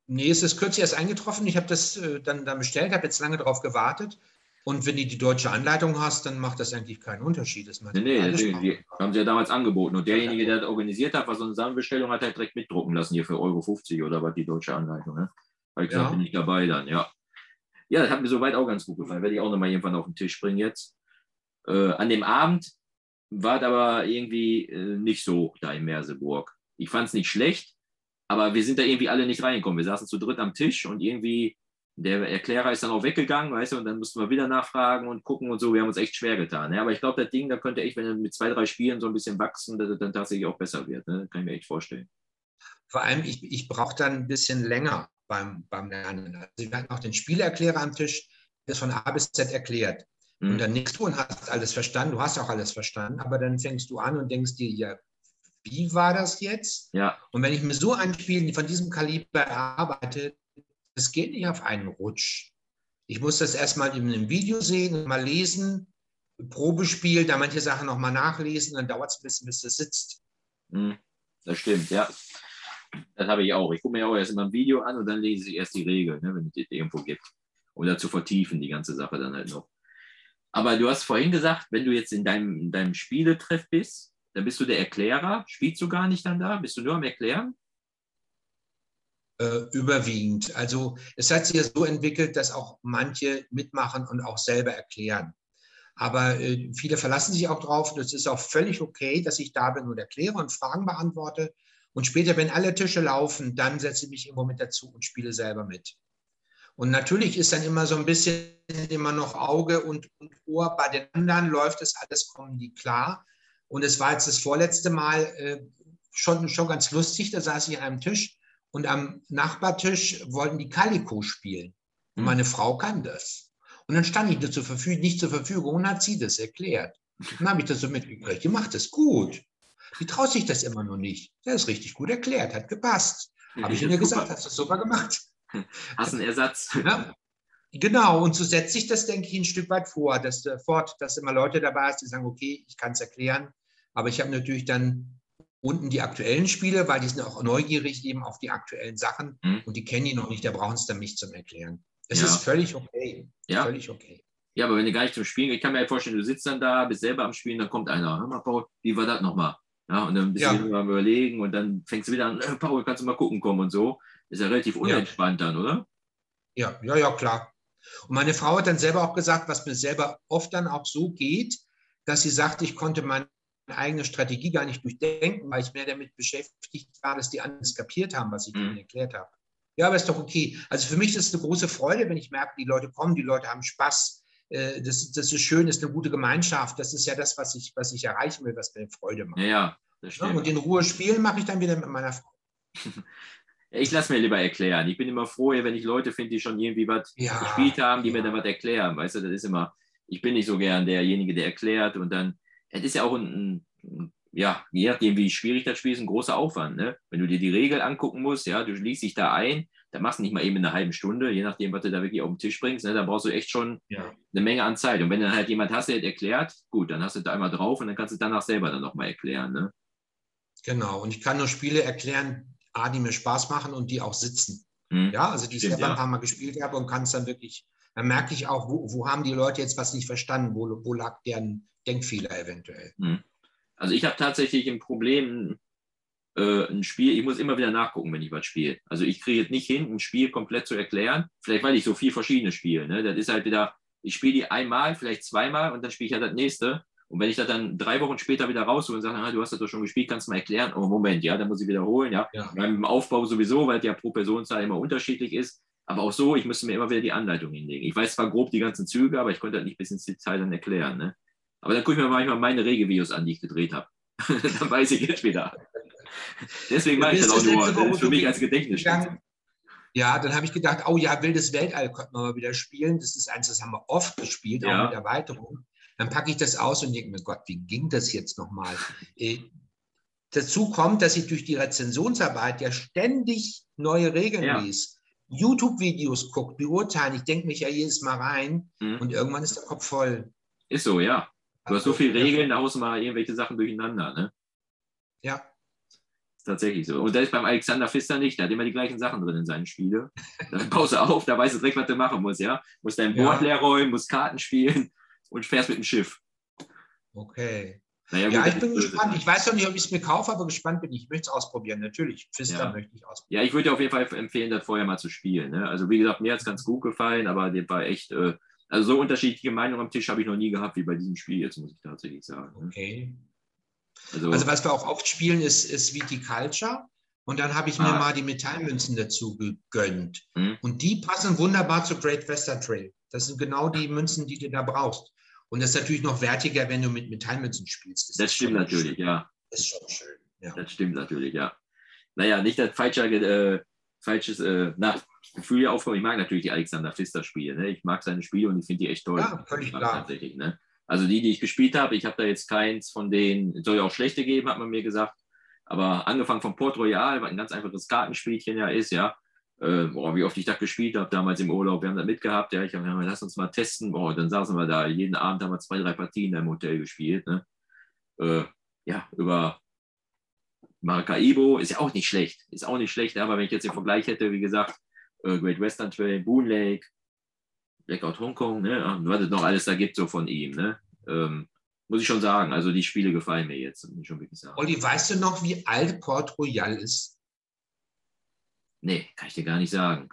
B: Nee, es ist kürzlich erst eingetroffen. Ich habe das äh, dann, dann bestellt, habe jetzt lange darauf gewartet. Und wenn du die deutsche Anleitung hast, dann macht das eigentlich keinen Unterschied. Das
A: nee, nee, die, die, haben sie ja damals angeboten. Und derjenige, der das organisiert hat, was so eine Samenbestellung hat, hat direkt mitdrucken lassen, hier für Euro 50 oder was, die deutsche Anleitung. Ne? Habe ich gesagt, ja. bin ich dabei dann, ja. Ja, das hat mir soweit auch ganz gut gefallen. Werde ich auch nochmal irgendwann auf den Tisch bringen jetzt. Äh, an dem Abend war es aber irgendwie äh, nicht so da in Merseburg. Ich fand es nicht schlecht, aber wir sind da irgendwie alle nicht reingekommen. Wir saßen zu dritt am Tisch und irgendwie der Erklärer ist dann auch weggegangen, weißt du, und dann mussten wir wieder nachfragen und gucken und so. Wir haben uns echt schwer getan. Ja? Aber ich glaube, das Ding, da könnte echt, wenn er mit zwei, drei Spielen so ein bisschen wachsen, dass es dann tatsächlich auch besser wird. Ne? Kann ich mir echt vorstellen.
B: Vor allem, ich, ich brauche dann ein bisschen länger beim, beim Lernen. Also wir hatten auch den Spielerklärer am Tisch, der ist von A bis Z erklärt. Mhm. Und dann nickst du und hast alles verstanden, du hast auch alles verstanden, aber dann fängst du an und denkst dir, ja, wie war das jetzt?
A: Ja.
B: Und wenn ich mir so ein Spiel von diesem Kaliber erarbeite, es geht nicht auf einen Rutsch. Ich muss das erstmal in einem Video sehen, mal lesen, Probespiel, da manche Sachen nochmal nachlesen, dann dauert es ein bisschen, bis es sitzt.
A: Hm, das stimmt, ja. Das habe ich auch. Ich gucke mir auch erst immer ein Video an und dann lese ich erst die Regeln, ne, wenn es die irgendwo gibt. Da zu vertiefen, die ganze Sache dann halt noch. Aber du hast vorhin gesagt, wenn du jetzt in deinem, in deinem Spieletreff bist, dann bist du der Erklärer. Spielst du gar nicht dann da? Bist du nur am Erklären?
B: äh, überwiegend. Also es hat sich ja so entwickelt, dass auch manche mitmachen und auch selber erklären. Aber äh, viele verlassen sich auch drauf und es ist auch völlig okay, dass ich da bin und erkläre und Fragen beantworte. Und später, wenn alle Tische laufen, dann setze ich mich irgendwo mit dazu und spiele selber mit. Und natürlich ist dann immer so ein bisschen immer noch Auge und, und Ohr. Bei den anderen läuft es alles, kommen die klar. Und es war jetzt das vorletzte Mal äh, schon, schon ganz lustig. Da saß ich an einem Tisch und am Nachbartisch wollten die Calico spielen. Und hm. meine Frau kann das. Und dann stand ich zur Verfügung, nicht zur Verfügung und hat sie das erklärt. Dann habe ich das so mitgekriegt. Die macht das gut. Die traut sich das immer noch nicht. Der ist richtig gut erklärt, hat gepasst. Habe ich [laughs] ihr gesagt, hast du das super gemacht.
A: Hast einen Ersatz.
B: Ja, genau, und so setze ich das, denke ich, ein Stück weit vor, dass äh, fort, dass immer Leute dabei sind, die sagen, okay, ich kann es erklären, aber ich habe natürlich dann unten die aktuellen Spiele, weil die sind auch neugierig eben auf die aktuellen Sachen mhm. und die kennen die noch nicht, da brauchen es dann mich zum Erklären. Es ja. ist völlig okay.
A: Ja.
B: Völlig okay.
A: Ja, aber wenn du gar nicht zum Spielen, ich kann mir halt vorstellen, du sitzt dann da, bist selber am Spielen, dann kommt einer, hör mal, Paul, wie war das nochmal? Ja, und dann bist ja. du am überlegen und dann fängst du wieder an, äh, Paul, kannst du mal gucken kommen und so. Ist ja relativ unentspannt ja. dann, oder?
B: Ja, ja, ja, klar. Und meine Frau hat dann selber auch gesagt, was mir selber oft dann auch so geht, dass sie sagt, ich konnte mein eigene Strategie gar nicht durchdenken, weil ich mehr damit beschäftigt war, dass die anderen kapiert haben, was ich ihnen mhm. erklärt habe. Ja, aber ist doch okay. Also für mich ist es eine große Freude, wenn ich merke, die Leute kommen, die Leute haben Spaß. Äh, das, das ist schön, das ist eine gute Gemeinschaft. Das ist ja das, was ich, was ich erreichen will, was mir Freude macht.
A: Ja, ja das stimmt.
B: Und in Ruhe spielen mache ich dann wieder mit meiner Frau. [laughs]
A: Ich lasse mir lieber erklären. Ich bin immer froh, wenn ich Leute finde, die schon irgendwie was ja, gespielt haben, die ja. mir dann was erklären. Weißt du, das ist immer, ich bin nicht so gern derjenige, der erklärt und dann es ist ja auch ein, ein, ja, je nachdem, wie schwierig das Spiel ist, ein großer Aufwand. Ne? Wenn du dir die Regel angucken musst, ja, du liest dich da ein, dann machst du nicht mal eben in einer halben Stunde, je nachdem, was du da wirklich auf den Tisch bringst, ne? da brauchst du echt schon ja. eine Menge an Zeit. Und wenn dann halt jemand hast, der das erklärt, gut, dann hast du da einmal drauf und dann kannst du danach selber dann nochmal erklären. Ne?
B: Genau, und ich kann nur Spiele erklären, A, die mir Spaß machen und die auch sitzen. Hm. Ja, also die ich selber ja. ein paar Mal gespielt habe und kann es dann wirklich, dann merke ich auch, wo, wo haben die Leute jetzt was nicht verstanden, wo, wo lag deren Denkfehler eventuell. Hm.
A: Also ich habe tatsächlich ein Problem, äh, ein Spiel, ich muss immer wieder nachgucken, wenn ich was spiele. Also ich kriege jetzt nicht hin, ein Spiel komplett zu erklären, vielleicht weil ich so viel verschiedene spiele. Ne? Das ist halt wieder, ich spiele die einmal, vielleicht zweimal und dann spiele ich ja das nächste. Und wenn ich das dann drei Wochen später wieder raushole und sage, ah, du hast das doch schon gespielt, kannst du mal erklären. Oh, Moment, ja, dann muss ich wiederholen. Ja. ja. Beim Aufbau sowieso, weil der pro Personenzahl immer unterschiedlich ist. Aber auch so, ich müsste mir immer wieder die Anleitung hinlegen. Ich weiß zwar grob die ganzen Züge, aber ich konnte das nicht bis ins Detail dann erklären. Ne? Aber dann gucke ich mir manchmal meine Regelvideos an, die ich gedreht habe. [laughs] dann weiß ich jetzt wieder. Deswegen mache ich das auch nur. Das ist für mich als Gedächtnis.
B: Ja, dann habe ich gedacht, oh ja, wildes Weltall könnten wir mal wieder spielen. Das ist eins, das haben wir oft gespielt, ja. auch mit Erweiterung. Dann packe ich das aus und denke mir, Gott, wie ging das jetzt nochmal? Äh, dazu kommt, dass ich durch die Rezensionsarbeit ja ständig neue Regeln ja. lese. YouTube-Videos guckt, beurteilen. Ich denke mich ja jedes Mal rein mhm. und irgendwann ist der Kopf voll.
A: Ist so, ja. Du hast so viele Regeln, da haust du mal irgendwelche Sachen durcheinander, ne?
B: Ja.
A: Ist tatsächlich so. Und das ist beim Alexander Pfister nicht. Der hat immer die gleichen Sachen drin in seinen Spielen. [laughs] Dann baust du auf, da weißt du direkt, was du machen musst, ja. Musst dein Board
B: Ja.
A: leer räumen, musst Karten spielen und fährst mit dem Schiff.
B: Okay.
A: Naja,
B: Ja,
A: gut,
B: ich bin gespannt. Ich weiß noch nicht, ob ich es mir kaufe, aber gespannt bin ich. Ich möchte es ausprobieren. Natürlich. Pfister
A: Ja.
B: möchte ich ausprobieren.
A: Ja, ich würde dir auf jeden Fall empfehlen, das vorher mal zu spielen. Ne? Also wie gesagt, mir hat es ganz gut gefallen, aber der war echt, äh, also so unterschiedliche Meinungen am Tisch habe ich noch nie gehabt wie bei diesem Spiel jetzt, muss ich tatsächlich sagen. ne?
B: Okay.
A: Also,
B: Also was wir auch oft spielen, ist, ist Viticulture. Und dann habe ich mir
A: Ah.
B: mal die Metallmünzen dazu gegönnt.
A: Mhm.
B: Und die passen wunderbar zu Great Western Trail. Das sind genau die Münzen, die du da brauchst. Und das ist natürlich noch wertiger, wenn du mit Metallmünzen spielst.
A: das
B: ist
A: stimmt natürlich,
B: schön.
A: ja.
B: Das ist schon schön. Ja.
A: Das stimmt natürlich, ja. Naja, nicht das falsche, äh, falsches äh, na, Gefühl hier aufkommen. Ich mag natürlich die Alexander Pfister-Spiele. Ne? Ich mag seine Spiele und ich finde die echt toll.
B: Ja, völlig klar.
A: Tatsächlich, ne? Also die, die ich gespielt habe, ich habe da jetzt keins von denen, es soll ja auch schlechte geben, hat man mir gesagt. Aber angefangen von Port Royal, was ein ganz einfaches Kartenspielchen ja ist, ja. Äh, boah, wie oft ich das gespielt habe, damals im Urlaub, wir haben das mitgehabt, ja, ich habe gesagt, lass uns mal testen. Boah, dann saßen wir da, jeden Abend haben wir zwei, drei Partien im Hotel gespielt. Ne? Äh, ja, über Maracaibo ist ja auch nicht schlecht. Ist auch nicht schlecht, aber wenn ich jetzt den Vergleich hätte, wie gesagt, äh, Great Western Trail, Boon Lake, Blackout Hongkong, ne? was es noch alles da gibt, so von ihm, ne? Ähm, muss ich schon sagen. Also die Spiele gefallen mir jetzt, muss ich schon wirklich sagen.
B: Olli, weißt du noch, wie alt Port Royal ist?
A: Nee, kann ich dir gar nicht sagen.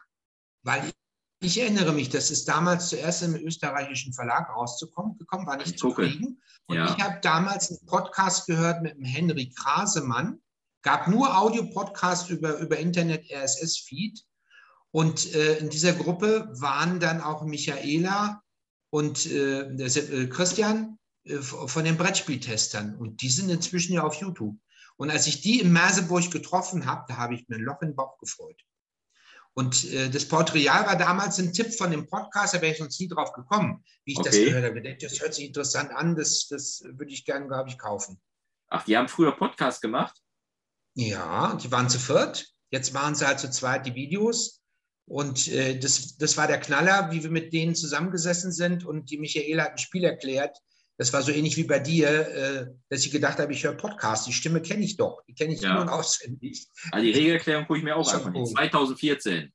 B: Weil ich, ich erinnere mich, das ist damals zuerst im österreichischen Verlag rauszukommen gekommen, war nicht
A: Ich
B: zu kriegen. Und
A: Ja.
B: ich habe damals einen Podcast gehört mit dem Henry Krasemann. Gab nur Audio-Podcast über, über Internet RSS-Feed. Und äh, in dieser Gruppe waren dann auch Michaela und äh, äh, Christian äh, von den Brettspieltestern. Und die sind inzwischen ja auf YouTube. Und als ich die in Merseburg getroffen habe, da habe ich mir ein Loch in den Bauch gefreut. Und äh, das Portreal war damals ein Tipp von dem Podcast, da wäre ich sonst nie drauf gekommen, wie ich das
A: Okay.
B: gehört habe. Das hört sich interessant an, das, das würde ich gerne, glaube ich, kaufen.
A: Ach, die haben früher Podcast gemacht?
B: Ja, die waren zu viert. Jetzt waren sie halt zu zweit die Videos. Und äh, das, das war der Knaller, wie wir mit denen zusammengesessen sind. Und die Michaela hat ein Spiel erklärt. Das war so ähnlich wie bei dir, äh, dass ich gedacht habe, ich höre Podcast. Die Stimme kenne ich doch. Die kenne ich
A: Ja.
B: in- und auswendig.
A: Also die Regelerklärung gucke ich mir auch
B: Schon
A: einfach nicht.
B: gut.
A: 2014.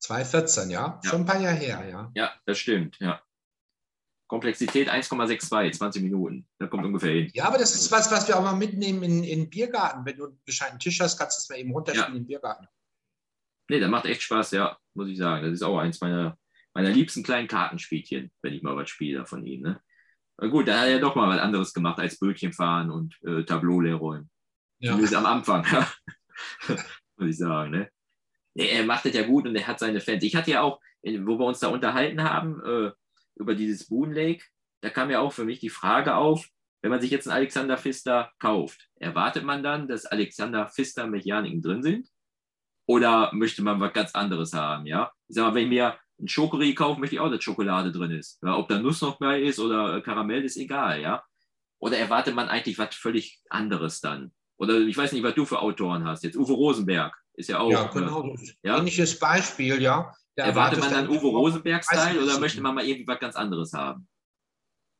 B: 2014, ja?
A: Ja.
B: Schon ein paar Jahre her, ja.
A: Ja, das stimmt, ja. Komplexität 1,62, 20 Minuten. Da kommt ungefähr hin.
B: Ja, aber das ist was, was wir auch mal mitnehmen in, in den Biergarten. Wenn du einen gescheiten Tisch hast, kannst du es mal eben runterspielen im Biergarten.
A: Nee, das macht echt Spaß, ja, muss ich sagen. Das ist auch eins meiner, meiner liebsten kleinen Kartenspielchen, wenn ich mal was spiele von ihm. Ne? Na gut, da hat er doch mal was anderes gemacht als Bötchen fahren und äh, Tableau leer räumen.
B: Ja.
A: Zumindest am Anfang, ja. [laughs] muss ich sagen. Ne? Er macht das ja gut und er hat seine Fans. Ich hatte ja auch, wo wir uns da unterhalten haben, äh, über dieses Boon Lake, da kam ja auch für mich die Frage auf, wenn man sich jetzt einen Alexander Pfister kauft, erwartet man dann, dass Alexander Pfister Mechaniken drin sind? Oder möchte man was ganz anderes haben, ja? Ich sag mal, wenn ich mir ein Schokoriegel kaufe, möchte ich auch, dass Schokolade drin ist. Ja, ob da Nuss noch bei ist oder äh, Karamell, ist egal, ja? Oder erwartet man eigentlich was völlig anderes dann? Oder ich weiß nicht, was du für Autoren hast. Jetzt Uwe Rosenberg ist ja auch.
B: Ja,
A: äh,
B: genau.
A: Ja?
B: Ähnliches Beispiel, ja. Da
A: Erwartet man dann Uwe Rosenberg-Style oder möchte man mal irgendwie was ganz anderes haben?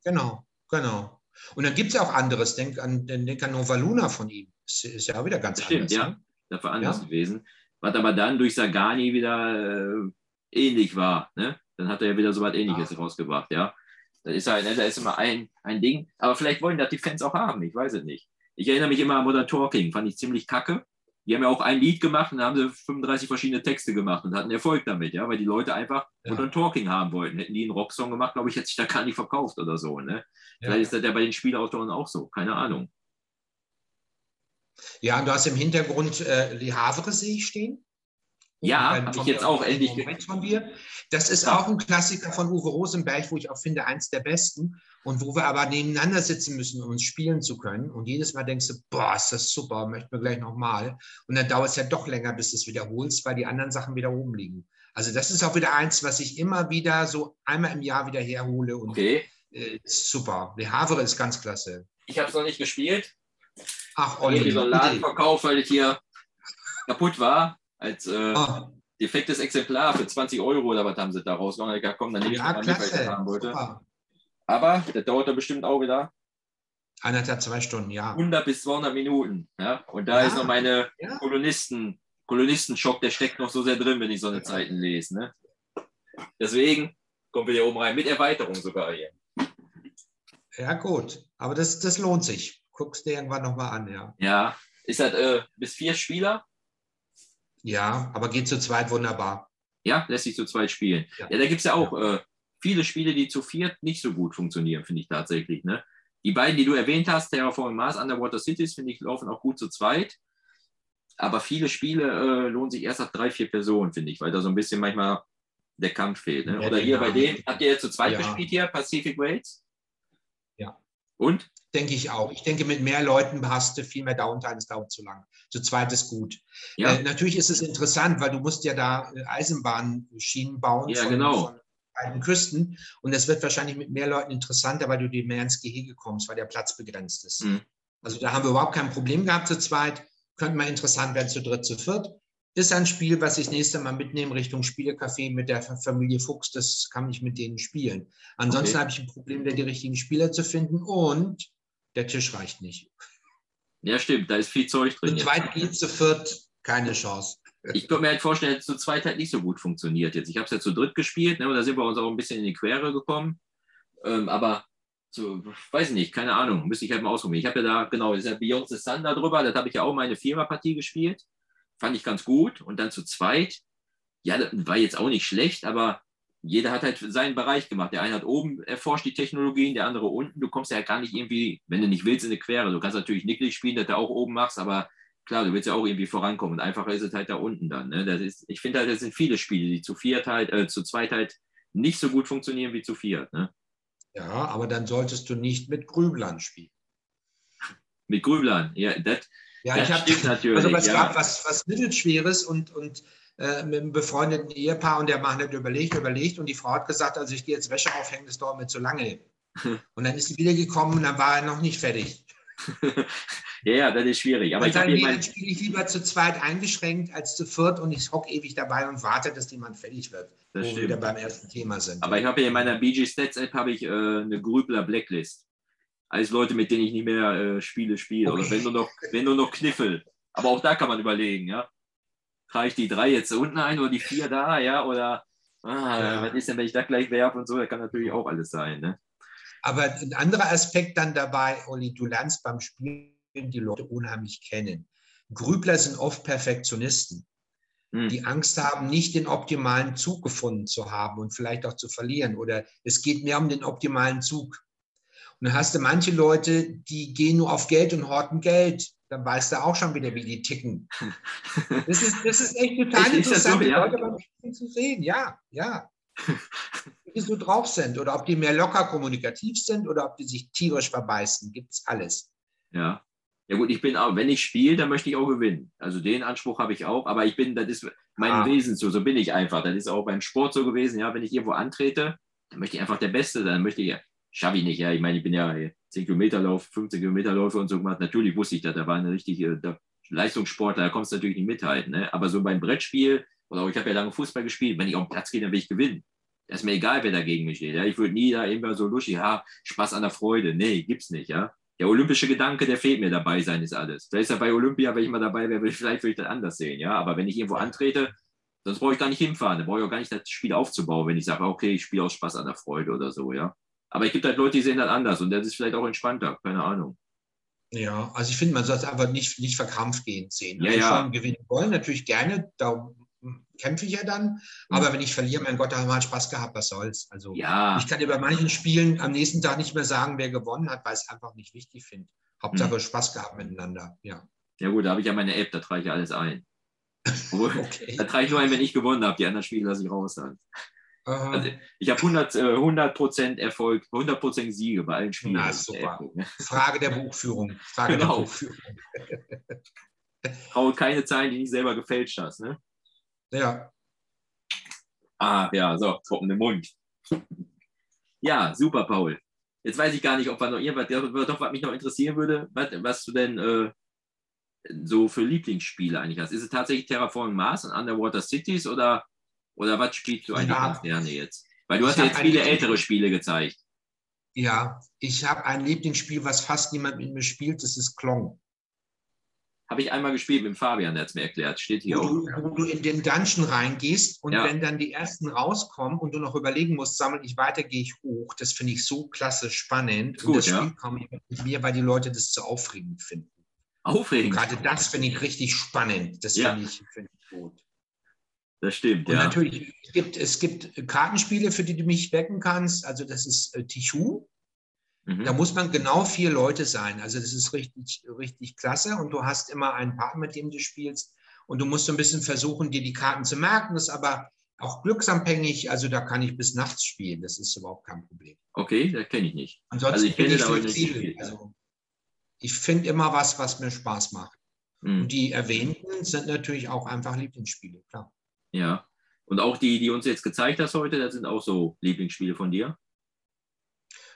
B: Genau, genau. Und dann gibt es ja auch anderes. Denk an, denk an Nova Luna von ihm. Ist, ist ja auch wieder ganz
A: Stimmt,
B: anders.
A: ja.
B: ne?
A: Das war anders
B: Ja.
A: gewesen. Was aber dann durch Sagani wieder äh, ähnlich war. Ne? Dann hat er ja wieder so was ähnliches
B: Ja.
A: rausgebracht, ja. Das ist halt, ne, da ist immer ein, ein Ding. Aber vielleicht wollen das die Fans auch haben, ich weiß es nicht. Ich erinnere mich immer an Modern Talking, fand ich ziemlich kacke. Die haben ja auch ein Lied gemacht und da haben sie 35 verschiedene Texte gemacht und hatten Erfolg damit, ja, weil die Leute einfach
B: Ja.
A: Modern Talking haben wollten. Hätten die einen Rocksong gemacht, glaube ich, hätte sich da gar nicht verkauft oder so. Ne?
B: Ja.
A: Vielleicht ist das ja bei den Spielautoren auch so, keine Ahnung.
B: Ja, und du hast im Hintergrund äh, die Havre, sehe ich stehen.
A: Ja,
B: Oben
A: hab
B: von
A: ich jetzt auch endlich
B: rechts von dir. Das ist auch ein Klassiker von Uwe Rosenberg, wo ich auch finde, eins der besten. Und wo wir aber nebeneinander sitzen müssen, um uns spielen zu können. Und jedes Mal denkst du, boah, ist das super, möchten wir gleich nochmal. Und dann dauert es ja doch länger, bis du es wiederholst, weil die anderen Sachen wieder oben liegen. Also das ist auch wieder eins, was ich immer wieder so einmal im Jahr wieder herhole. Und
A: Okay.
B: äh, ist super. Die Havre ist ganz klasse.
A: Ich habe es noch nicht gespielt.
B: Ach,
A: Olli,
B: Olli.
A: so einen Laden verkauft, weil das hier kaputt war. Als äh,
B: Oh,
A: defektes Exemplar für 20 Euro oder was haben sie da rausgehauen. Dachte, komm, dann nehme ich
B: ja,
A: mal mit, weil ich haben wollte.
B: Super.
A: Aber das dauert da bestimmt auch wieder
B: Eineinhalb, zwei Stunden, ja.
A: 100 bis 200 Minuten. Ja? Und da
B: Ja.
A: ist noch meine
B: Ja.
A: Kolonisten, Kolonistenschock, der steckt noch so sehr drin, wenn ich so eine Zeiten lese. Ne? Deswegen kommen wir hier oben rein, mit Erweiterung sogar hier.
B: Ja, gut. Aber das, das lohnt sich. Guckst dir irgendwann nochmal an, ja.
A: Ja, ist halt äh, bis vier Spieler.
B: Ja, aber geht zu zweit wunderbar.
A: Ja, lässt sich zu zweit spielen. Ja,
B: Ja.
A: da gibt es ja auch äh, viele Spiele, die zu viert nicht so gut funktionieren, finde ich tatsächlich. Ne? Die beiden, die du erwähnt hast, Terraforming Mars, Underwater Cities, finde ich, laufen auch gut zu zweit. Aber viele Spiele äh, lohnen sich erst ab drei, vier Personen, finde ich, weil da so ein bisschen manchmal der Kampf fehlt. Ne?
B: Ja,
A: Oder hier bei
B: Dynamik.
A: dem, habt ihr jetzt zu zweit
B: Ja.
A: gespielt hier, Pacific Waves? Und?
B: Denke ich auch. Ich denke, mit mehr Leuten hast du viel mehr Downtime, es dauert zu lang. Zu zweit ist gut.
A: Ja,
B: Äh, natürlich ist es interessant, weil du musst ja da äh, Eisenbahnschienen bauen
A: Ja,
B: von,
A: genau.
B: von beiden Küsten. Und das wird wahrscheinlich mit mehr Leuten interessanter, weil du dir mehr ins Gehege kommst, weil der Platz begrenzt ist.
A: Mhm.
B: Also da haben wir überhaupt kein Problem gehabt zu zweit. Könnte mal interessant werden zu dritt, zu viert. Ist ein Spiel, was ich das nächste Mal mitnehme Richtung Spielecafé mit der Familie Fuchs. Das kann ich mit denen spielen. Ansonsten
A: Okay.
B: habe ich ein Problem, da die richtigen Spieler zu finden und der Tisch reicht nicht.
A: ja, stimmt, da ist viel Zeug
B: Zu
A: drin. Jetzt.
B: zweit geht, zu viert keine Chance.
A: Ich könnte mir halt vorstellen, dass zu zweit halt nicht so gut funktioniert jetzt. Ich habe es ja zu dritt gespielt, ne, und da sind wir uns auch ein bisschen in die Quere gekommen. Ähm, aber so, weiß ich nicht, keine Ahnung, müsste ich halt mal ausprobieren. Ich habe ja da, genau, das ist ja Beyond the Sun da drüber, das habe ich ja auch meine Viererpartie gespielt. Fand ich ganz gut. Und dann zu zweit, ja, das war jetzt auch nicht schlecht, aber jeder hat halt seinen Bereich gemacht. Der eine hat oben erforscht die Technologien, der andere unten. Du kommst ja gar nicht irgendwie, wenn du nicht willst, in eine Quere. Du kannst natürlich nicklig spielen, dass du auch oben machst, aber klar, du willst ja auch irgendwie vorankommen. Und einfacher ist es halt da unten dann. Ne? Das ist, ich finde halt, das sind viele Spiele, die zu viert halt, äh, zu zweit halt nicht so gut funktionieren wie zu viert. Ne?
B: Ja, aber dann solltest du nicht mit Grüblern spielen.
A: Mit Grüblern, ja, das,
B: Ja,
A: das
B: ich habe
A: natürlich.
B: also was
A: ja.
B: gab was, was Mittelschweres und, und äh, mit einem befreundeten Ehepaar und der Mann hat überlegt, überlegt und die Frau hat gesagt, also ich gehe jetzt Wäsche aufhängen, das dauert mir zu lange. [laughs] Und dann ist sie wieder gekommen und dann war er noch nicht fertig.
A: ja, [laughs] ja, das ist schwierig. Aber
B: Dann
A: ich
B: wir, dann spiele ich lieber zu zweit eingeschränkt als zu viert und ich hocke ewig dabei und warte, dass jemand fertig wird,
A: Das
B: wo wir
A: stimmt.
B: wieder beim ersten Thema sind.
A: Aber ich habe hier in meiner BG Stats App habe ich äh, eine Grübler Blacklist. Alles Leute, mit denen ich nicht mehr äh, Spiele spiele. Oder
B: Okay.
A: wenn nur noch, wenn nur noch Kniffel. Aber auch da kann man überlegen, ja. Trage ich die drei jetzt unten ein oder die vier da, ja? Oder ah,
B: Ja.
A: was ist denn, wenn ich da gleich werfe und so? Das kann natürlich auch alles sein, ne?
B: Aber ein anderer Aspekt dann dabei, Olli, du lernst beim Spielen die Leute unheimlich kennen. Grübler sind oft Perfektionisten,
A: Hm.
B: die Angst haben, nicht den optimalen Zug gefunden zu haben und vielleicht auch zu verlieren. Oder es geht mehr um den optimalen Zug. Und dann hast du manche Leute, die gehen nur auf Geld und horten Geld. Dann weißt du auch schon wieder, wie die ticken. Das ist, das ist echt total
A: so,
B: interessant, die
A: ja?
B: Leute beim Spielen zu sehen. Ja, ja. Wie so drauf sind oder ob die mehr locker kommunikativ sind oder ob die sich tierisch verbeißen. Gibt es alles.
A: Ja. Ja gut, ich bin auch, wenn ich spiele, dann möchte ich auch gewinnen. Also den Anspruch habe ich auch, aber ich bin, das ist mein
B: Ah.
A: Wesen so, so bin ich einfach. Das ist auch beim Sport so gewesen, ja, wenn ich irgendwo antrete, dann möchte ich einfach der Beste sein, dann möchte ich, schaffe ich nicht, ja, ich meine, ich bin ja 10 Kilometer Lauf, 15 Kilometer Läufe und so gemacht, natürlich wusste ich das, da war eine richtige da, Leistungssportler, da kommst du natürlich nicht mithalten, ne? aber so beim Brettspiel, oder auch ich habe ja lange Fußball gespielt, wenn ich auf den Platz gehe, dann will ich gewinnen. Das ist mir egal, wer da gegen mich steht. Ja? Ich würde nie da immer so lustig, ja, Spaß an der Freude. Nee, gibt's nicht, ja. Der olympische Gedanke, der fehlt mir dabei sein, ist alles. Vielleicht ist ja bei Olympia, wenn ich mal dabei wäre, vielleicht würde ich das anders sehen, ja. Aber wenn ich irgendwo antrete, sonst brauche ich gar nicht hinfahren. Dann brauche ich auch gar nicht das Spiel aufzubauen, wenn ich sage, okay, ich spiele aus Spaß an der Freude oder so, ja. Aber es gibt halt Leute, die sehen das anders und das ist vielleicht auch entspannter, keine Ahnung.
B: Ja, also ich finde, man sollte aber nicht, nicht verkrampft gehen sehen.
A: Ja,
B: also
A: ja.
B: schon gewinnen wollen, natürlich gerne, da kämpfe ich ja dann. Aber wenn ich verliere, mein Gott, da haben wir halt Spaß gehabt, was soll's. Also
A: Ja,
B: ich kann dir bei manchen Spielen am nächsten Tag nicht mehr sagen, wer gewonnen hat, weil ich es einfach nicht wichtig finde. Hauptsache
A: Hm.
B: Spaß gehabt miteinander. Ja.
A: ja gut, da habe ich ja meine App, da trage ich alles ein. [laughs]
B: Okay.
A: da trage ich nur ein, wenn ich gewonnen habe. Die anderen Spiele lasse ich raus dann.
B: Aha.
A: Also, ich habe 100, äh, 100% Erfolg, 100% Siege bei allen Spielen.
B: Na,
A: ist
B: super.
A: ne?
B: Frage der [laughs] Buchführung. Frage
A: Genau.
B: der Buchführung.
A: Traue keine Zahlen, die nicht selber gefälscht hast. Ne?
B: Ja.
A: Ah, ja, so, trocken im Mund. Ja, super, Paul. Jetzt weiß ich gar nicht, ob wir noch irgendwas, doch, was mich noch interessieren würde, was, was du denn äh, so für Lieblingsspiele eigentlich hast. Ist es tatsächlich Terraforming Mars und Underwater Cities oder, oder was spielst du eigentlich
B: Ja.
A: ganz gerne jetzt? Weil du hast ja jetzt viele ältere Spiele gezeigt.
B: Ja, ich habe ein Lieblingsspiel, was fast niemand mit mir spielt, das ist Klong.
A: Habe ich einmal gespielt mit Fabian, der hat es mir erklärt. Steht hier
B: wo
A: auch.
B: du, wo du in den Dungeon reingehst und
A: Ja.
B: wenn dann die ersten rauskommen und du noch überlegen musst, sammle ich weiter, gehe ich hoch. Das finde ich so klasse spannend.
A: Ist
B: und
A: gut,
B: das
A: ja.
B: Spiel kaum mit mir, weil die Leute das zu aufregend finden. Und
A: Aufregend.
B: gerade das finde ich richtig spannend. Das
A: Ja.
B: finde ich, finde ich gut.
A: Das stimmt,
B: Und
A: ja.
B: natürlich, es gibt, es gibt Kartenspiele, für die du mich wecken kannst. Also das ist äh, Tichu.
A: Mhm.
B: Da muss man genau vier Leute sein. Also das ist richtig, richtig klasse. Und du hast immer einen Partner, mit dem du spielst. Und du musst so ein bisschen versuchen, dir die Karten zu merken. Das ist aber auch glücksabhängig. Also da kann ich bis nachts spielen. Das ist überhaupt kein Problem.
A: Okay, das kenne ich nicht.
B: Ansonsten
A: Also ich
B: bin ich flexibel. Also ich finde immer was, was mir Spaß macht.
A: Mhm.
B: Und die erwähnten sind natürlich auch einfach Lieblingsspiele, klar.
A: Ja. Und auch die, die uns jetzt gezeigt hast heute, das sind auch so Lieblingsspiele von dir.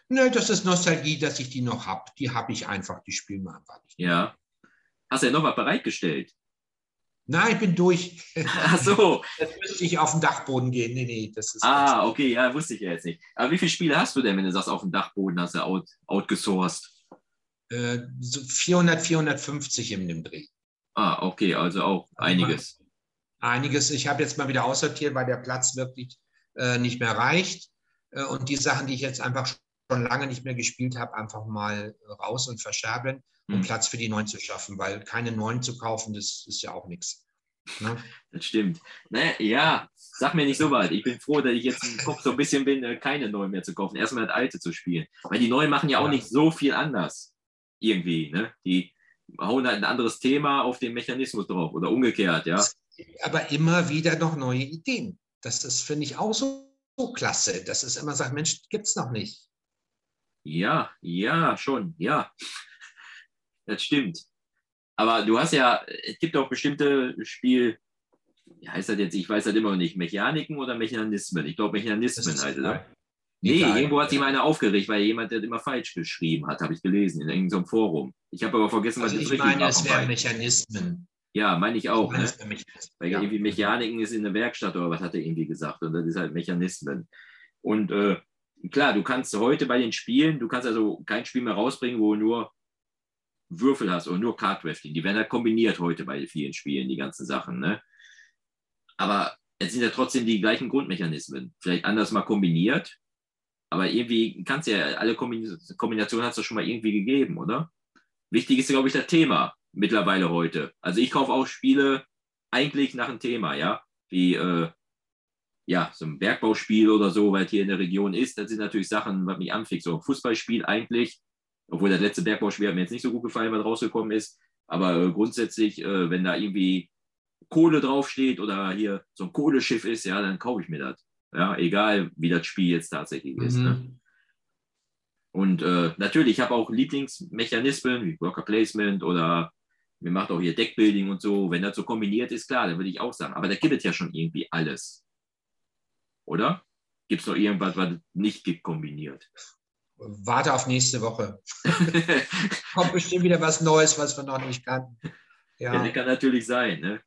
B: Nö, das ist Nostalgie, dass ich die noch habe. Die habe ich einfach, die spielen wir einfach nicht.
A: Ja. Hast du ja noch was bereitgestellt?
B: Nein, ich bin durch. [laughs]
A: Ach so.
B: Jetzt müsste ich auf den Dachboden gehen. Nee, nee, das ist.
A: Ah, okay, ja, wusste ich ja jetzt nicht. Aber wie viele Spiele hast du denn, wenn du sagst, auf dem Dachboden hast du out, outgesourced?
B: Äh, so 400, 450 in dem Dreh.
A: Ah, okay, also auch einiges.
B: Einiges. Ich habe jetzt mal wieder aussortiert, weil der Platz wirklich äh, nicht mehr reicht. Äh, und die Sachen, die ich jetzt einfach schon lange nicht mehr gespielt habe, einfach mal raus und verscherbeln, um
A: Hm.
B: Platz für die neuen zu schaffen, weil keine neuen zu kaufen, das ist ja auch nichts. Ne? [laughs]
A: Das stimmt. Ne, ja, sag mir nicht so weit. Ich bin froh, dass ich jetzt im Kopf so ein bisschen bin, äh, keine neuen mehr zu kaufen. Erstmal das alte zu spielen. Weil die neuen machen ja auch
B: Ja.
A: nicht so viel anders. Irgendwie, ne? Die hauen halt ein anderes Thema auf den Mechanismus drauf oder umgekehrt, ja.
B: Es gibt aber immer wieder noch neue Ideen. Das ist, finde ich, auch so, so klasse, dass es immer sagt, Mensch, gibt's noch nicht.
A: Ja, ja, schon, ja. Das stimmt. Aber du hast ja, es gibt auch bestimmte Spiel, wie heißt das jetzt? Ich weiß das immer noch nicht. Mechaniken oder Mechanismen? Ich glaube,
B: Das
A: Mechanismen heißt es. ne? Nee,
B: Egal.
A: irgendwo hat sich mal einer aufgeregt, weil jemand das immer falsch geschrieben hat, habe ich gelesen, in irgendeinem Forum. Ich habe aber vergessen, was
B: Also
A: das
B: ich
A: richtig
B: meine, es
A: war.
B: wären Mechanismen.
A: Ja, meine ich auch. Ne? Weil
B: Ja.
A: irgendwie Mechaniken ist in der Werkstatt oder was hat er irgendwie gesagt. Und das ist halt Mechanismen. Und äh, klar, du kannst heute bei den Spielen, du kannst also kein Spiel mehr rausbringen, wo du nur Würfel hast oder nur Card-Drafting. Die werden halt kombiniert heute bei vielen Spielen, die ganzen Sachen. Ne? Aber es sind ja trotzdem die gleichen Grundmechanismen. Vielleicht anders mal kombiniert. Aber irgendwie kannst du ja, alle Kombin- Kombinationen hast du schon mal irgendwie gegeben, oder? Wichtig ist, glaube ich, das Thema mittlerweile heute. Also ich kaufe auch Spiele eigentlich nach dem Thema, ja. Wie äh, ja, so ein Bergbauspiel oder so, weil es hier in der Region ist. Das sind natürlich Sachen, was mich anfixt. So ein Fußballspiel eigentlich, obwohl das letzte Bergbauspiel hat mir jetzt nicht so gut gefallen, was rausgekommen ist. Aber äh, grundsätzlich, äh, wenn da irgendwie Kohle draufsteht oder hier so ein Kohleschiff ist, ja, dann kaufe ich mir das. Ja, egal wie das Spiel jetzt tatsächlich ist. Ne?
B: Mhm.
A: Und äh, natürlich, ich habe auch Lieblingsmechanismen wie Worker Placement oder mir macht auch hier Deckbuilding und so. Wenn das so kombiniert ist, klar, dann würde ich auch sagen. Aber da gibt es ja schon irgendwie alles. Oder? Gibt es noch irgendwas, was es nicht gibt, kombiniert?
B: Warte auf nächste Woche. [laughs] Kommt bestimmt wieder was Neues, was wir noch nicht kannten.
A: ja.
B: Ja,
A: das kann natürlich sein. Ne?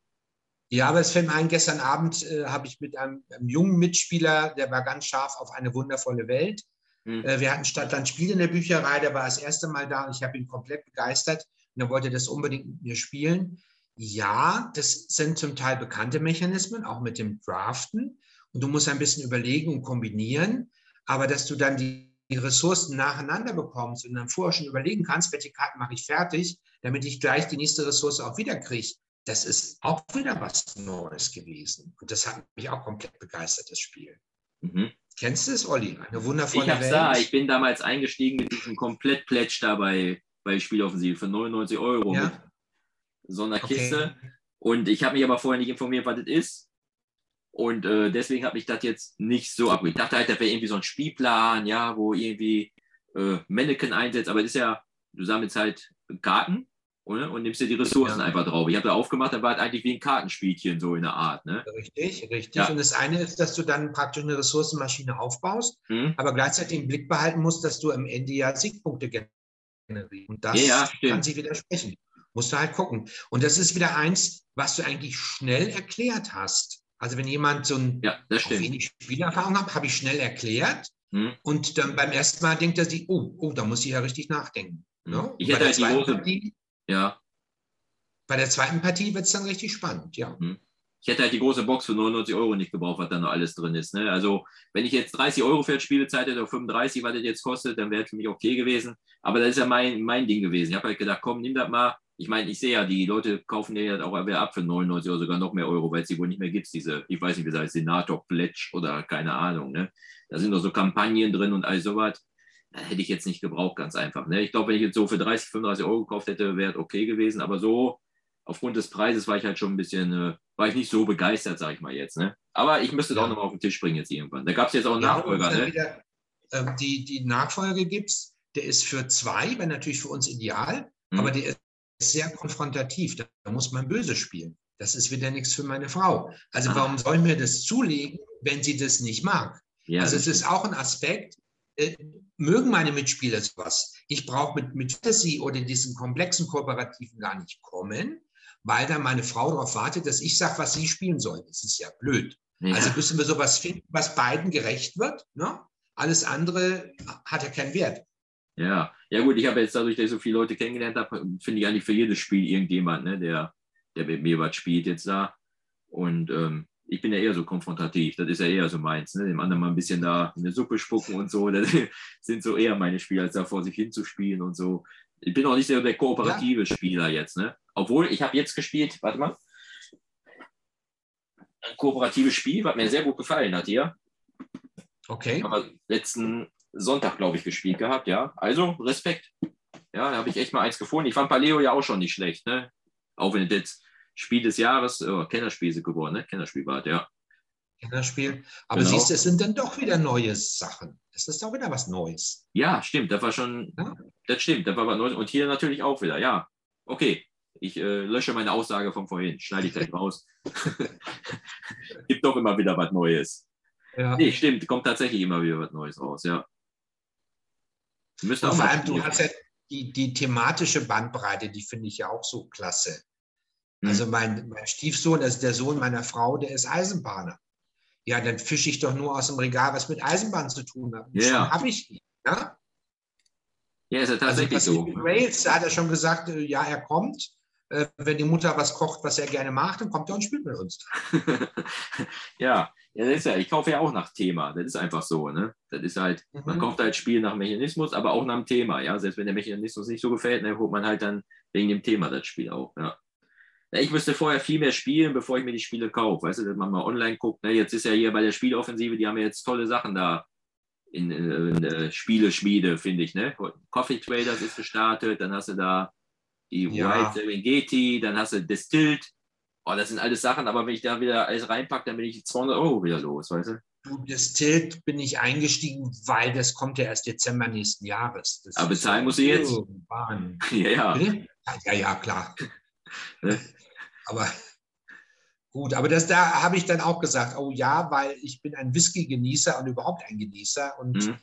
B: ja aber es fällt mir ein, gestern Abend äh, habe ich mit einem, einem jungen Mitspieler, der war ganz scharf auf eine wundervolle Welt.
A: Hm.
B: Äh, wir hatten Stadtland Spiel in der Bücherei, der war das erste Mal da und ich habe ihn komplett begeistert und er wollte das unbedingt mit mir spielen. Ja, das sind zum Teil bekannte Mechanismen, auch mit dem Draften. Und du musst ein bisschen überlegen und kombinieren, aber dass du dann die, die Ressourcen nacheinander bekommst und dann vorher schon überlegen kannst, welche Karten mache ich fertig, damit ich gleich die nächste Ressource auch wieder kriege. Das ist auch wieder was Neues gewesen. Und das hat mich auch komplett begeistert, das Spiel.
A: Mhm.
B: Kennst du es, Olli? Eine wundervolle
A: Ich
B: Welt.
A: da. Ich bin damals eingestiegen mit diesem Komplett-Pledge da bei, Spieloffensive für 99 Euro
B: Ja.
A: mit so einer
B: Okay.
A: Kiste. Und ich habe mich aber vorher nicht informiert, was das ist. Und äh, deswegen habe ich das jetzt nicht so abgegeben. Ich dachte halt, das wäre irgendwie so ein Spielplan, ja, wo irgendwie äh, Mannequin einsetzt. Aber das ist ja, du sammelst halt Karten oder? und nimmst dir die Ressourcen
B: Ja.
A: einfach drauf. Ich habe da aufgemacht, da war es eigentlich wie ein Kartenspielchen, so in der Art. Ne?
B: Richtig, richtig.
A: Ja.
B: Und das eine ist, dass du dann praktisch eine Ressourcenmaschine aufbaust,
A: Hm?
B: aber gleichzeitig im Blick behalten musst, dass du am Ende ja Siegpunkte generierst. Und das
A: Ja,
B: kann sich widersprechen. Musst du halt gucken. Und das ist wieder eins, was du eigentlich schnell erklärt hast. Also wenn jemand so ein
A: Ja,
B: wenig Spielerfahrung hat, habe ich schnell erklärt.
A: Hm?
B: Und dann beim ersten Mal denkt er sich, oh, oh, da muss ich ja richtig nachdenken.
A: Hm.
B: Ne?
A: Ich
B: Bei
A: hätte
B: der
A: halt die
B: Partie-
A: Ja.
B: Bei der zweiten Partie wird es dann richtig spannend, ja.
A: Ich hätte halt die große Box für 99 Euro nicht gebraucht, was da noch alles drin ist. Ne? Also, wenn ich jetzt 30 Euro für die Spielezeit hätte oder 35, was das jetzt kostet, dann wäre es für mich okay gewesen. Aber das ist ja mein, mein Ding gewesen. Ich habe halt gedacht, komm, nimm das mal. Ich meine, ich sehe ja, die Leute kaufen ja auch ab für 99 oder sogar noch mehr Euro, weil es die wohl nicht mehr gibt, diese, ich weiß nicht, wie das heißt, Senator Pledge oder keine Ahnung. Ne? Da sind noch so Kampagnen drin und all sowas. Das hätte ich jetzt nicht gebraucht, ganz einfach. Ne? Ich glaube, wenn ich jetzt so für 30, 35 Euro gekauft hätte, wäre es okay gewesen. Aber so, aufgrund des Preises war ich halt schon ein bisschen, äh, war ich nicht so begeistert, sage ich mal jetzt. Ne? Aber ich müsste es
B: Ja.
A: auch nochmal auf den Tisch bringen jetzt irgendwann. Da gab es jetzt auch einen
B: Ja,
A: Nachfolger.
B: dann
A: Ne?
B: wieder, ähm, die, die Nachfolge gibt es, der ist für zwei, wäre natürlich für uns ideal,
A: Hm.
B: aber der ist sehr konfrontativ. Da muss man böse spielen. Das ist wieder nichts für meine Frau. Also
A: Ah.
B: warum soll mir das zulegen, wenn sie das nicht mag?
A: Ja,
B: also es ist auch ein Aspekt, äh, mögen meine Mitspieler sowas. Ich brauche mit, mit Fantasy oder diesen komplexen Kooperativen gar nicht kommen, weil da meine Frau darauf wartet, dass ich sage, was sie spielen sollen. Das ist ja blöd.
A: ja.
B: Also müssen wir sowas finden, was beiden gerecht wird. Ne? Alles andere hat ja keinen Wert.
A: Ja, ja gut, ich habe jetzt dadurch, dass ich so viele Leute kennengelernt habe, finde ich eigentlich für jedes Spiel irgendjemand, ne, der, der mit mir was spielt jetzt da. Und ähm, ich bin ja eher so konfrontativ, das ist ja eher so meins, ne? dem anderen mal ein bisschen da in eine Suppe spucken und so, das [laughs] sind so eher meine Spiele, als da vor sich hinzuspielen und so. Ich bin auch nicht so der kooperative Spieler jetzt, ne? Obwohl, ich habe jetzt gespielt, warte mal, ein kooperatives Spiel, was mir sehr gut gefallen hat hier.
B: Okay.
A: Haben wir letzten Sonntag, glaube ich, gespielt gehabt, ja. Also Respekt. Ja, da habe ich echt mal eins gefunden. Ich fand Paleo ja auch schon nicht schlecht, ne? Auch wenn es jetzt Spiel des Jahres, oh, Kennerspiel es geworden, ne? Kennerspiel war ja.
B: Kinderspiel. Aber
A: Genau.
B: siehst du, es sind dann doch wieder neue Sachen. Es ist doch wieder was Neues.
A: Ja, stimmt, das war schon,
B: Ja.
A: das stimmt, das war was Neues. Und hier natürlich auch wieder, ja. Okay, ich äh, lösche meine Aussage von vorhin, schneide ich gleich raus. [laughs] Gibt doch immer wieder was Neues.
B: Ja.
A: Nee, stimmt, kommt tatsächlich immer wieder was Neues raus, ja. Müssen
B: vor allem, du hast ja die, die thematische Bandbreite, die finde ich ja auch so klasse.
A: Hm.
B: Also mein, mein Stiefsohn, das ist der Sohn meiner Frau, der ist Eisenbahner. Ja, dann fische ich doch nur aus dem Regal, was mit Eisenbahn zu tun hat.
A: Ja.
B: Schon habe ich. Ja?
A: Ja, ist ja
B: Also
A: tatsächlich so.
B: Pacific Rails, da hat er schon gesagt, äh, ja, er kommt. Äh, Wenn die Mutter was kocht, was er gerne macht, dann kommt er und spielt mit uns. [laughs]
A: ja, ja, das ist ja, ich kaufe ja auch nach Thema. Das ist einfach so, ne? Das ist halt, man
B: Mhm.
A: kauft halt Spiel nach Mechanismus, aber auch nach dem Thema, ja. Selbst wenn der Mechanismus nicht so gefällt, dann holt man halt dann wegen dem Thema das Spiel auch, ja. Ich müsste vorher viel mehr spielen, bevor ich mir die Spiele kaufe. Weißt du, dass man mal online guckt. Ne? Jetzt ist ja hier bei der Spieloffensive, die haben ja jetzt tolle Sachen da in, in, in äh, Spieleschmiede, finde ich. Ne? Coffee Traders ist gestartet, dann hast du da die
B: Ja.
A: White Serengeti, dann hast du Distilled. Oh, das sind alles Sachen, aber wenn ich da wieder alles reinpacke, dann bin ich 200 Euro wieder los, weißt du?
B: Du, Das Tilt bin ich eingestiegen, weil das kommt ja erst Dezember nächsten Jahres. Das
A: Aber bezahlen
B: so-
A: musst du jetzt. [laughs] Ja, ja.
B: Ja, ja, klar. [laughs] Aber gut, aber das, da habe ich dann auch gesagt, oh ja, weil ich bin ein Whisky-Genießer und überhaupt ein Genießer und
A: Mhm.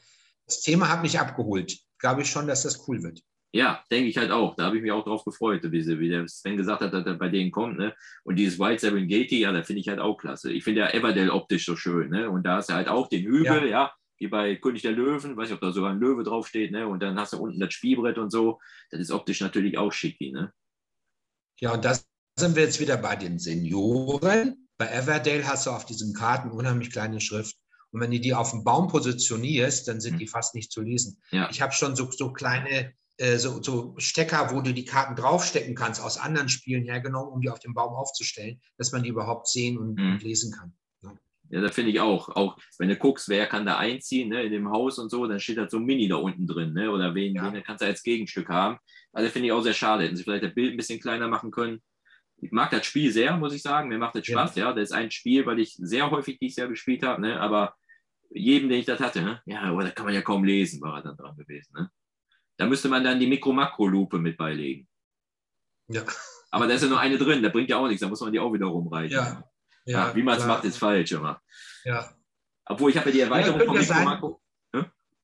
B: das Thema hat mich abgeholt. Glaube ich schon, dass das cool wird.
A: Ja, denke ich halt auch. Da habe ich mich auch drauf gefreut, wie, sie, wie der Sven gesagt hat, dass er bei denen kommt. Ne? Und dieses White Serengeti, ja, da finde ich halt auch klasse. Ich finde ja Everdell optisch so schön. Ne? Und da hast du halt auch den Hügel, ja. wie bei König der Löwen, weiß ich, ob da sogar ein Löwe draufsteht. Ne? Und dann hast du unten das Spielbrett und so. Das ist optisch natürlich auch schicki. Ne?
B: Ja, und da sind wir jetzt wieder bei den Senioren. Bei Everdale hast du auf diesen Karten unheimlich kleine Schrift. Und wenn du die auf dem Baum positionierst, dann sind
A: Hm.
B: die fast nicht zu lesen.
A: Ja.
B: Ich habe schon so, so kleine äh, so, so Stecker, wo du die Karten draufstecken kannst, aus anderen Spielen hergenommen, um die auf dem Baum aufzustellen, dass man die überhaupt sehen und,
A: Hm.
B: und lesen kann.
A: Ja, da finde ich auch. Auch wenn du guckst, wer kann da einziehen, ne, in dem Haus und so, dann steht da so ein Mini da unten drin, ne? Oder wen,
B: Ja.
A: wen kannst du als Gegenstück haben. Also finde ich auch sehr schade. Hätten sie vielleicht das Bild ein bisschen kleiner machen können. Ich mag das Spiel sehr, muss ich sagen. Mir macht das
B: Ja.
A: Spaß, ja. Das ist ein Spiel, weil ich sehr häufig dieses Jahr gespielt habe, ne? Aber jedem, den ich das hatte, ne? Ja, aber da kann man ja kaum lesen, war er dann dran gewesen, ne? Da müsste man dann die Mikro-Makro-Lupe mit beilegen.
B: Ja.
A: Aber da ist ja nur eine drin, da bringt ja auch nichts, da muss man die auch wieder rumreichen.
B: Ja.
A: Ja, wie man es macht, ist falsch immer.
B: Ja.
A: Obwohl ich habe ja die Erweiterung
B: Ja,
A: von
B: ja.
A: Mikro-Makro.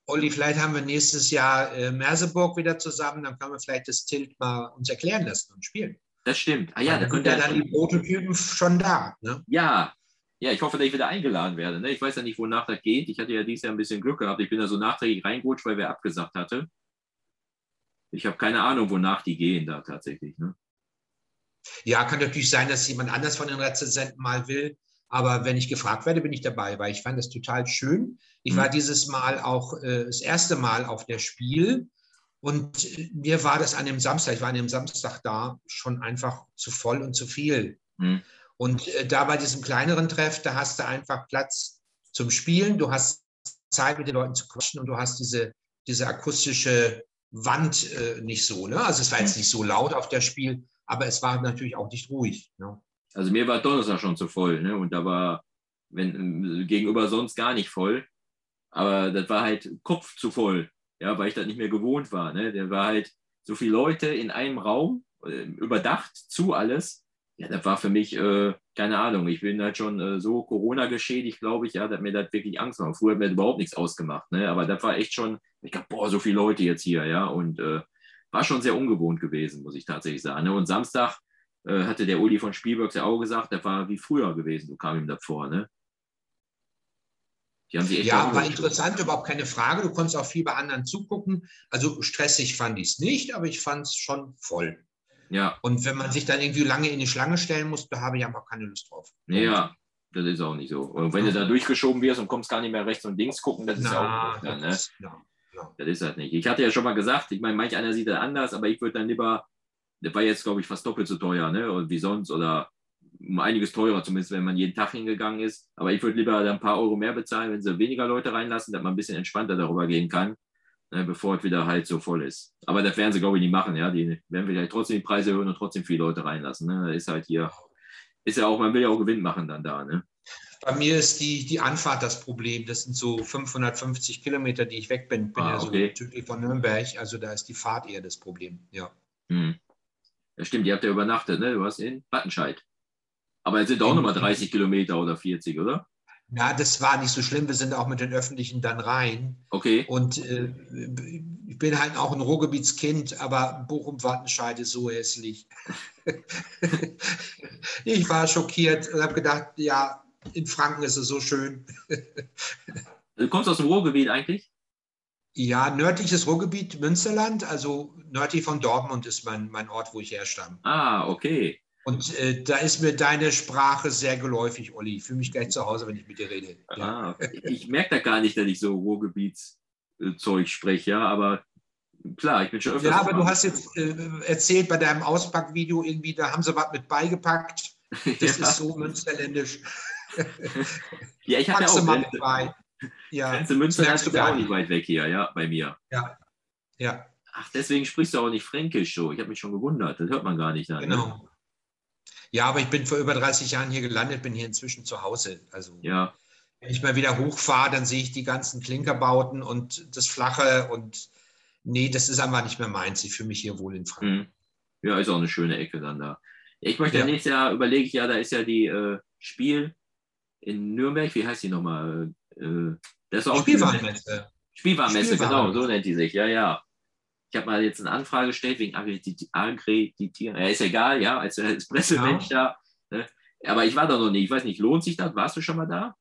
B: Olli, vielleicht haben wir nächstes Jahr äh, Merseburg wieder zusammen, dann können wir vielleicht das Tilt mal uns erklären lassen und spielen.
A: Das stimmt. Ah ja, da könnte
B: ja
A: ja
B: dann die Prototypen schon da. Ne?
A: Ja, ja, ich hoffe, dass ich wieder eingeladen werde. Ne? Ich weiß ja nicht, wonach das geht. Ich hatte ja dieses Jahr ein bisschen Glück gehabt. Ich bin da so nachträglich reingerutscht, weil wer abgesagt hatte. Ich habe keine Ahnung, wonach die gehen da tatsächlich. Ne?
B: Ja, kann natürlich sein, dass jemand anders von den Rezensenten mal will. Aber wenn ich gefragt werde, bin ich dabei, weil ich fand das total schön. Ich mhm. war dieses Mal auch äh, das erste Mal auf der Spiel und äh, mir war das an dem Samstag, ich war an dem Samstag da, schon einfach zu voll und zu viel. Mhm. Und äh, da bei diesem kleineren Treff, da hast du einfach Platz zum Spielen, du hast Zeit mit den Leuten zu quatschen und du hast diese, diese akustische Wand äh, nicht so. Ne? Also es war jetzt nicht so laut auf der Spiel, aber es war natürlich auch nicht ruhig. Ne?
A: Also mir war Donnerstag schon zu voll, ne? Und da war wenn, gegenüber sonst gar nicht voll. Aber das war halt Kopf zu voll, ja, weil ich das nicht mehr gewohnt war. Ne? Der war halt so viele Leute in einem Raum, äh, überdacht zu alles ja, das war für mich, äh, keine Ahnung, ich bin halt schon äh, so Corona geschädigt, glaube ich, ja, dass mir das wirklich Angst war. Früher hat mir das überhaupt nichts ausgemacht, ne? aber das war echt schon, ich dachte, boah, so viele Leute jetzt hier, ja, und äh, war schon sehr ungewohnt gewesen, muss ich tatsächlich sagen. Ne? Und Samstag äh, hatte der Uli von Spielbergs ja auch gesagt, das war wie früher gewesen, so kam ihm das vor, ne?
B: Die haben sich echt ja, war interessant, überhaupt keine Frage. Du konntest auch viel bei anderen zugucken. Also stressig fand ich es nicht, aber ich fand es schon voll. Ja. Und wenn man sich dann irgendwie lange in die Schlange stellen muss, da habe ich einfach keine Lust drauf.
A: Ja, das ist auch nicht so. Und wenn ja. du da durchgeschoben wirst und kommst gar nicht mehr rechts und links gucken, das ist Na, auch nicht dann, ne? Ist, ja, ja. Das ist halt nicht. Ich hatte ja schon mal gesagt, ich meine, manch einer sieht das anders, aber ich würde dann lieber, das war jetzt, glaube ich, fast doppelt so teuer, ne? Und wie sonst oder um einiges teurer, zumindest wenn man jeden Tag hingegangen ist. Aber ich würde lieber ein paar Euro mehr bezahlen, wenn sie weniger Leute reinlassen, damit man ein bisschen entspannter darüber gehen kann, ne, bevor es wieder halt so voll ist. Aber das werden sie, glaube ich, nicht machen. Ja? Die werden vielleicht trotzdem die Preise erhöhen und trotzdem viele Leute reinlassen. Ne? Ist halt hier, ist ja auch, man will ja auch Gewinn machen dann da. Ne?
B: Bei mir ist die, die Anfahrt das Problem. Das sind so 550 Kilometer, die ich weg bin. Bin ah, ja so okay. südlich von Nürnberg. Also da ist die Fahrt eher das Problem. Ja. Hm.
A: Ja, stimmt, ihr habt ja übernachtet, ne? Du warst in Wattenscheid. Aber es sind auch nochmal 30 Kilometer oder 40, oder?
B: Ja, das war nicht so schlimm. Wir sind auch mit den Öffentlichen dann rein.
A: Okay.
B: Und äh, ich bin halt auch ein Ruhrgebietskind, aber Bochum-Wattenscheid ist so hässlich. [laughs] ich war schockiert und habe gedacht, ja, in Franken ist es so schön.
A: du kommst aus dem Ruhrgebiet eigentlich?
B: Ja, nördliches Ruhrgebiet, Münsterland, also nördlich von Dortmund ist mein, mein Ort, wo ich herstamme.
A: Ah, okay.
B: Und äh, da ist mir deine Sprache sehr geläufig, Olli. Ich fühle mich gleich zu Hause, wenn ich mit dir rede.
A: Ja. Ah, ich merke da gar nicht, dass ich so Ruhrgebietszeug spreche, ja, aber klar, ich bin schon
B: öfters. Ja, aber du hast jetzt äh, erzählt bei deinem Auspackvideo irgendwie, da haben sie was mit beigepackt. [laughs] Das ja. ist so münsterländisch. [laughs]
A: ja, ich hatte auch mal Grenze, bei. Ja, [laughs] Grenze Münsterland ist auch nicht weit weg hier, ja, bei mir.
B: Ja, ja.
A: Ach, deswegen sprichst du auch nicht Fränkisch so. Ich habe mich schon gewundert. Das hört man gar nicht. Dann,
B: ne? genau. Ne? Ja, aber ich bin vor über 30 Jahren hier gelandet, bin hier inzwischen zu Hause. Also
A: ja.
B: wenn ich mal wieder hochfahre, dann sehe ich die ganzen Klinkerbauten und das Flache und nee, das ist einfach nicht mehr meins. Ich fühle mich hier wohl in Frankfurt. Mhm.
A: Ja, ist auch eine schöne Ecke dann da. Ich möchte ja. nächstes Jahr, überlege ich ja, da ist ja die äh, Spiel in Nürnberg, wie heißt die nochmal? Äh,
B: das ist auch Spielwarenmesse.
A: Spielwarenmesse, genau, so nennt die sich, ja, ja. Ich habe mal jetzt eine Anfrage gestellt wegen Akkreditierung. Ja, ist egal, ja, als, als Pressemensch ja. da. Ne? Aber ich war da noch nicht. Ich weiß nicht, lohnt sich das? Warst du schon mal da?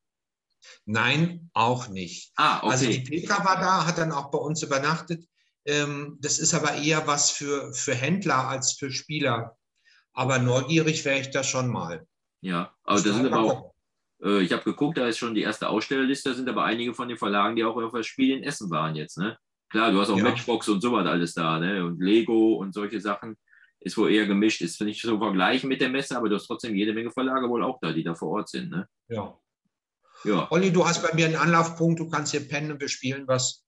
B: Nein, auch nicht.
A: Ah, okay.
B: Also die Petra war da, hat dann auch bei uns übernachtet. Ähm, das ist aber eher was für, für Händler als für Spieler. Aber neugierig wäre ich da schon mal.
A: Ja, aber das sind aber auch, äh, ich habe geguckt, da ist schon die erste Ausstellerliste, da sind aber einige von den Verlagen, die auch auf das Spiel in Essen waren jetzt, ne? Klar, du hast auch ja. Matchbox und sowas alles da, ne? Und Lego und solche Sachen. Ist wohl eher gemischt, ist nicht so vergleichen mit der Messe, aber du hast trotzdem jede Menge Verlage wohl auch da, die da vor Ort sind. Ne?
B: Ja. ja. Olli, du hast bei mir einen Anlaufpunkt, du kannst hier pennen und wir spielen was.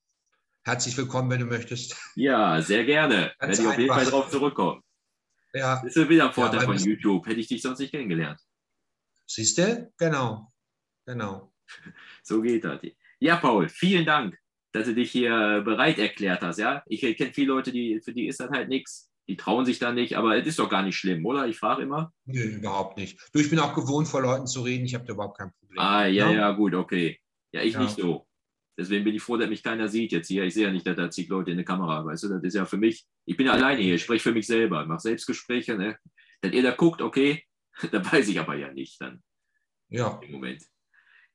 B: Herzlich willkommen, wenn du möchtest.
A: Ja, sehr gerne. Ganz Werde ich auf jeden Fall drauf zurückkommen. Ja. Das ist wieder ein Vorteil ja, von YouTube. Hätte ich dich sonst nicht kennengelernt.
B: Siehst du? Genau. Genau. [laughs]
A: So geht das. Ja, Paul, vielen Dank dass du dich hier bereit erklärt hast. Ja? Ich kenne viele Leute, die, für die ist das halt nichts. Die trauen sich da nicht, aber es ist doch gar nicht schlimm, oder? Ich frage immer.
B: Nee, überhaupt nicht. Du, ich bin auch gewohnt, vor Leuten zu reden. Ich habe da überhaupt kein Problem.
A: Ah, ja, ja, ja, gut, okay. Ja, ich ja. nicht so. Deswegen bin ich froh, dass mich keiner sieht jetzt hier. Ich sehe ja nicht, dass da zig Leute in der Kamera, weißt du, das ist ja für mich, ich bin ja alleine hier, ich spreche für mich selber, mache Selbstgespräche, ne? Dass ihr da guckt, okay, [laughs] da weiß ich aber ja nicht dann.
B: Ja.
C: Im Moment.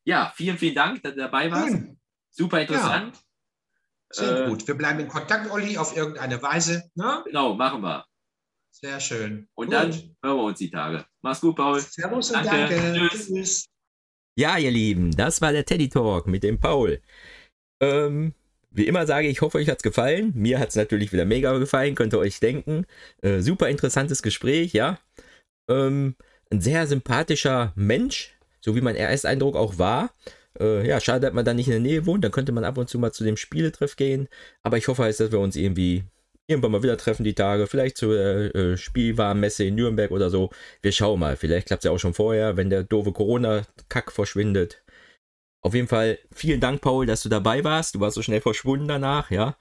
C: Ja, vielen, vielen Dank, dass du dabei warst.
B: Schön.
C: Super interessant.
B: Sehr
C: Äh,
B: gut. Wir bleiben in Kontakt, Olli, auf irgendeine Weise. Ne?
C: Genau, machen wir.
B: Sehr schön.
C: Und
B: Gut.
C: dann hören wir uns die Tage. Mach's gut, Paul.
B: Servus und
C: Danke.
B: danke.
C: Tschüss.
B: Tschüss.
A: Ja, ihr Lieben, das war der Teddy Talk mit dem Paul. Ähm, wie immer sage ich, hoffe, euch hat's gefallen. Mir hat's natürlich wieder mega gefallen, könnt ihr euch denken. Äh, super interessantes Gespräch, ja. Ähm, ein sehr sympathischer Mensch, so wie mein RS-Eindruck auch war. Äh, ja, schade, dass man da nicht in der Nähe wohnt. Dann könnte man ab und zu mal zu dem Spieletreff gehen. Aber ich hoffe, halt, dass wir uns irgendwie irgendwann mal wieder treffen die Tage. Vielleicht zur äh, Spielwarenmesse in Nürnberg oder so. Wir schauen mal. Vielleicht klappt es ja auch schon vorher, wenn der doofe Corona-Kack verschwindet. Auf jeden Fall vielen Dank, Paul, dass du dabei warst. Du warst so schnell verschwunden danach, ja.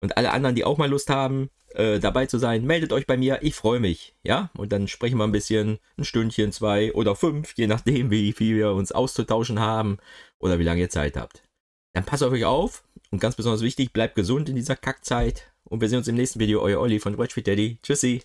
A: Und alle anderen, die auch mal Lust haben, äh, dabei zu sein, meldet euch bei mir. Ich freue mich, ja. Und dann sprechen wir ein bisschen, ein Stündchen, zwei oder fünf, je nachdem, wie viel wir uns auszutauschen haben oder wie lange ihr Zeit habt. Dann passt auf euch auf und ganz besonders wichtig, bleibt gesund in dieser Kackzeit. Und wir sehen uns im nächsten Video. Euer Olli von Watch Daddy. Tschüssi.